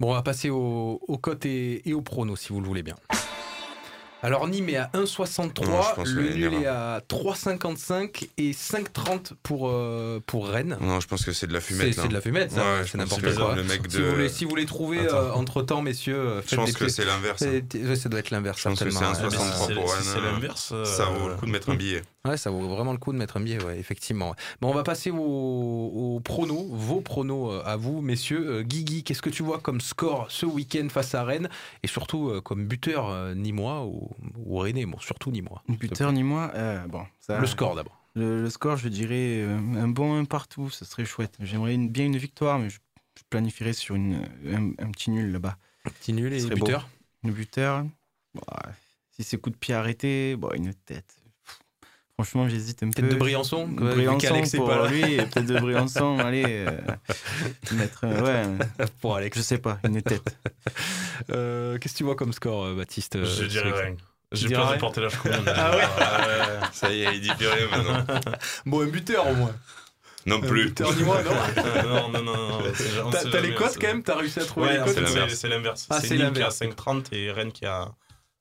Bon, on va passer aux cotes et, et aux pronos, si vous le voulez bien. Alors Nîmes est à Non, je 1,63, pense le nul est à 3,55 et 5,30 pour, euh, pour Rennes. Non, je pense que c'est de la C'est fumette. c'est de la fumette, ça, Ouais, je c'est pense n'importe c'est quoi. Le mec Si, vous voulez, si vous voulez trouver Attends. entre temps, messieurs, euh, Je faites pense des que c'est l'inverse. hein. c'est- ça doit être l'inverse, Je pense que c'est certainement. un ouais. 63 Si pour c'est- Rennes. si c'est l'inverse, euh, Ça vaut le coup de mettre un billet. Ouais, ça vaut vraiment le coup de mettre un billet, ouais, effectivement. Bon, on va passer aux, aux pronos, vos pronos euh, à vous, messieurs. Euh, Guigui, qu'est-ce que tu vois comme score ce week-end face à Rennes? Et surtout euh, comme buteur euh, nîmois ou, ou rennais, bon, surtout nîmois. Buteur ni moi, euh, bon. Ça, Le score d'abord. Le, le score, je dirais euh, un bon un partout, ce serait chouette. J'aimerais une- bien une victoire, mais je, je planifierais sur une, un, un petit nul là-bas. Petit nul et beau. buteur? Le buteur, bah, si c'est coup de pied arrêté, bon, une tête. Franchement, j'hésite un peu. Peut-être de Briançon, Briançon qu'Alex est pour pas là. lui, peut-être de Briançon, allez, euh, mettre, euh, ouais, Pour Alex. je sais pas, une tête. Euh, Qu'est-ce que tu vois comme score, euh, Baptiste euh, Je dirais rien. J'ai peur de porter la commune. Ah ouais Ça y est, il dit plus rien maintenant. Bon, un buteur au moins. Non plus. buteur nîmois, non non, non, non, non. c'est- on T'as les cotes quand même T'as réussi à trouver Ouais, les cotes c'est c'est l'inverse. Ah, c'est Nîmes qui a l'inverse. 5,30 et Rennes qui a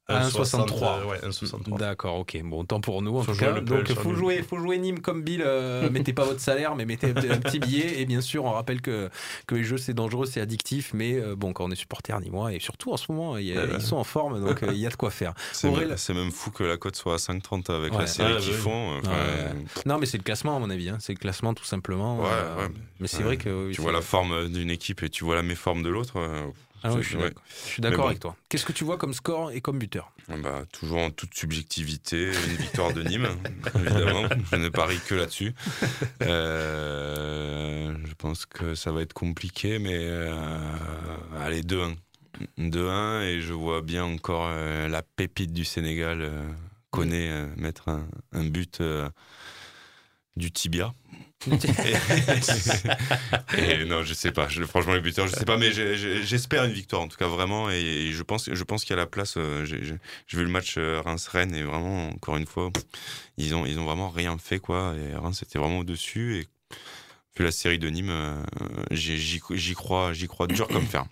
1,63. 1,63. euh, Ouais, 1,63. D'accord, ok. Bon, tant pour nous en Faut tout cas. Donc, faut jouer, faut jouer Nîmes comme Bill. euh, mettez pas votre salaire, mais mettez un petit billet. Et bien sûr, on rappelle que, que les jeux c'est dangereux, c'est addictif. Mais euh, bon, quand on est supporter nîmois et surtout en ce moment, il y a- Ouais, ouais. ils sont en forme, donc euh, il y a de quoi faire. C'est même, c'est même fou que la cote soit à 5,30 avec Ouais. la série Ouais, qu'ils font. Enfin, Ouais. Non, mais c'est le classement à mon avis. hein. C'est le classement tout simplement. Ouais, euh, ouais, mais c'est ouais. vrai que tu vois la forme d'une équipe et tu vois la méforme de l'autre. Ah c'est- je suis d'accord. Bon. avec toi. Qu'est-ce que tu vois comme score et comme buteur Bah, toujours en toute subjectivité, une victoire de Nîmes, évidemment. Je ne parie que là-dessus. Euh, je pense que ça va être compliqué, mais euh, allez, 2-1. 2-1, et je vois bien encore euh, la pépite du Sénégal, euh, mettre un, un but du tibia. et, et non, je sais pas. Je- franchement, les buteurs, je sais pas, mais j'espère une victoire en tout cas vraiment. Et, et je pense, je pense qu'il y a la place. euh, j'ai- vu le match euh, Reims-Rennes et vraiment, encore une fois, ils ont, ils ont vraiment rien fait quoi. Et Reims était vraiment au dessus. Et vu la série de Nîmes, euh, j'y crois, j'y crois dur comme fer.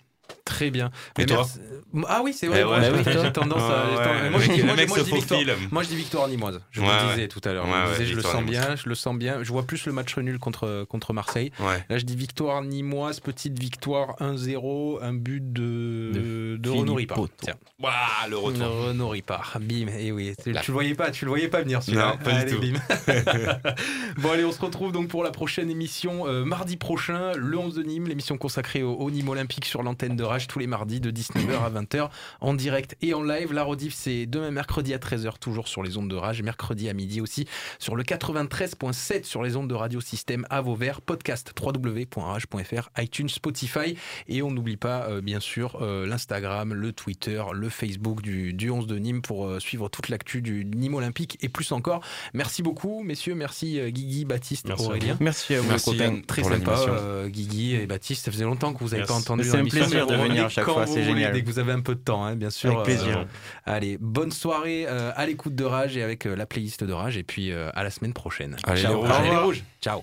Très bien. Et Mais toi merci- Ah oui, c'est vrai. Eh ouais, bah oui, j'ai tendance à. Ouais, j'ai tendance- ouais. Moi, je dis, Le moi, mec moi, je se dis victoire. Moi, je dis victoire nimoise. Je vous le disais ouais. tout à l'heure. Ouais, je disais, le sens nimoise. bien. Je le sens bien. Je vois plus le match nul contre, contre Marseille. Ouais. Là, je dis victoire nimoise, petite victoire 1-0, un but de, de, Renaud Ripard. Waouh, le retour. Renaud Ripard. Bim. Et oui, tu, Là. tu le voyais pas, tu le voyais pas venir celui-là. Non, pas du Allez, tout. bim. bon, allez, on se retrouve donc pour la prochaine émission euh, mardi prochain, le 11 de Nîmes, l'émission consacrée au, au Nîmes Olympique sur l'antenne de Rage tous les mardis de 19h à 20h en direct et en live. La rediff, c'est demain mercredi à 13h, toujours sur les ondes de Rage, mercredi à midi aussi sur le 93.7 sur les ondes de Radio Système à Vauvert, podcast www.rage.fr, iTunes, Spotify et on n'oublie pas euh, bien sûr euh, l'Instagram, le Twitter, le Facebook du, du 11 de Nîmes pour euh, suivre toute l'actu du Nîmes Olympique et plus encore. Merci beaucoup messieurs, merci euh, Guigui, Baptiste, Merci à Aurélien. vous. Merci à vous, Merci, très pour sympa euh, Guigui et Baptiste, ça faisait longtemps que vous n'avez pas entendu C'est un plaisir de venir à chaque fois, c'est génial. Dès que vous avez un peu de temps, hein, bien sûr. Avec plaisir. Euh, allez, bonne soirée euh, à l'écoute de Rage et avec euh, la playlist de Rage et puis à la semaine prochaine. Allez, Ciao. les rouges. Allez, les rouges. Ciao.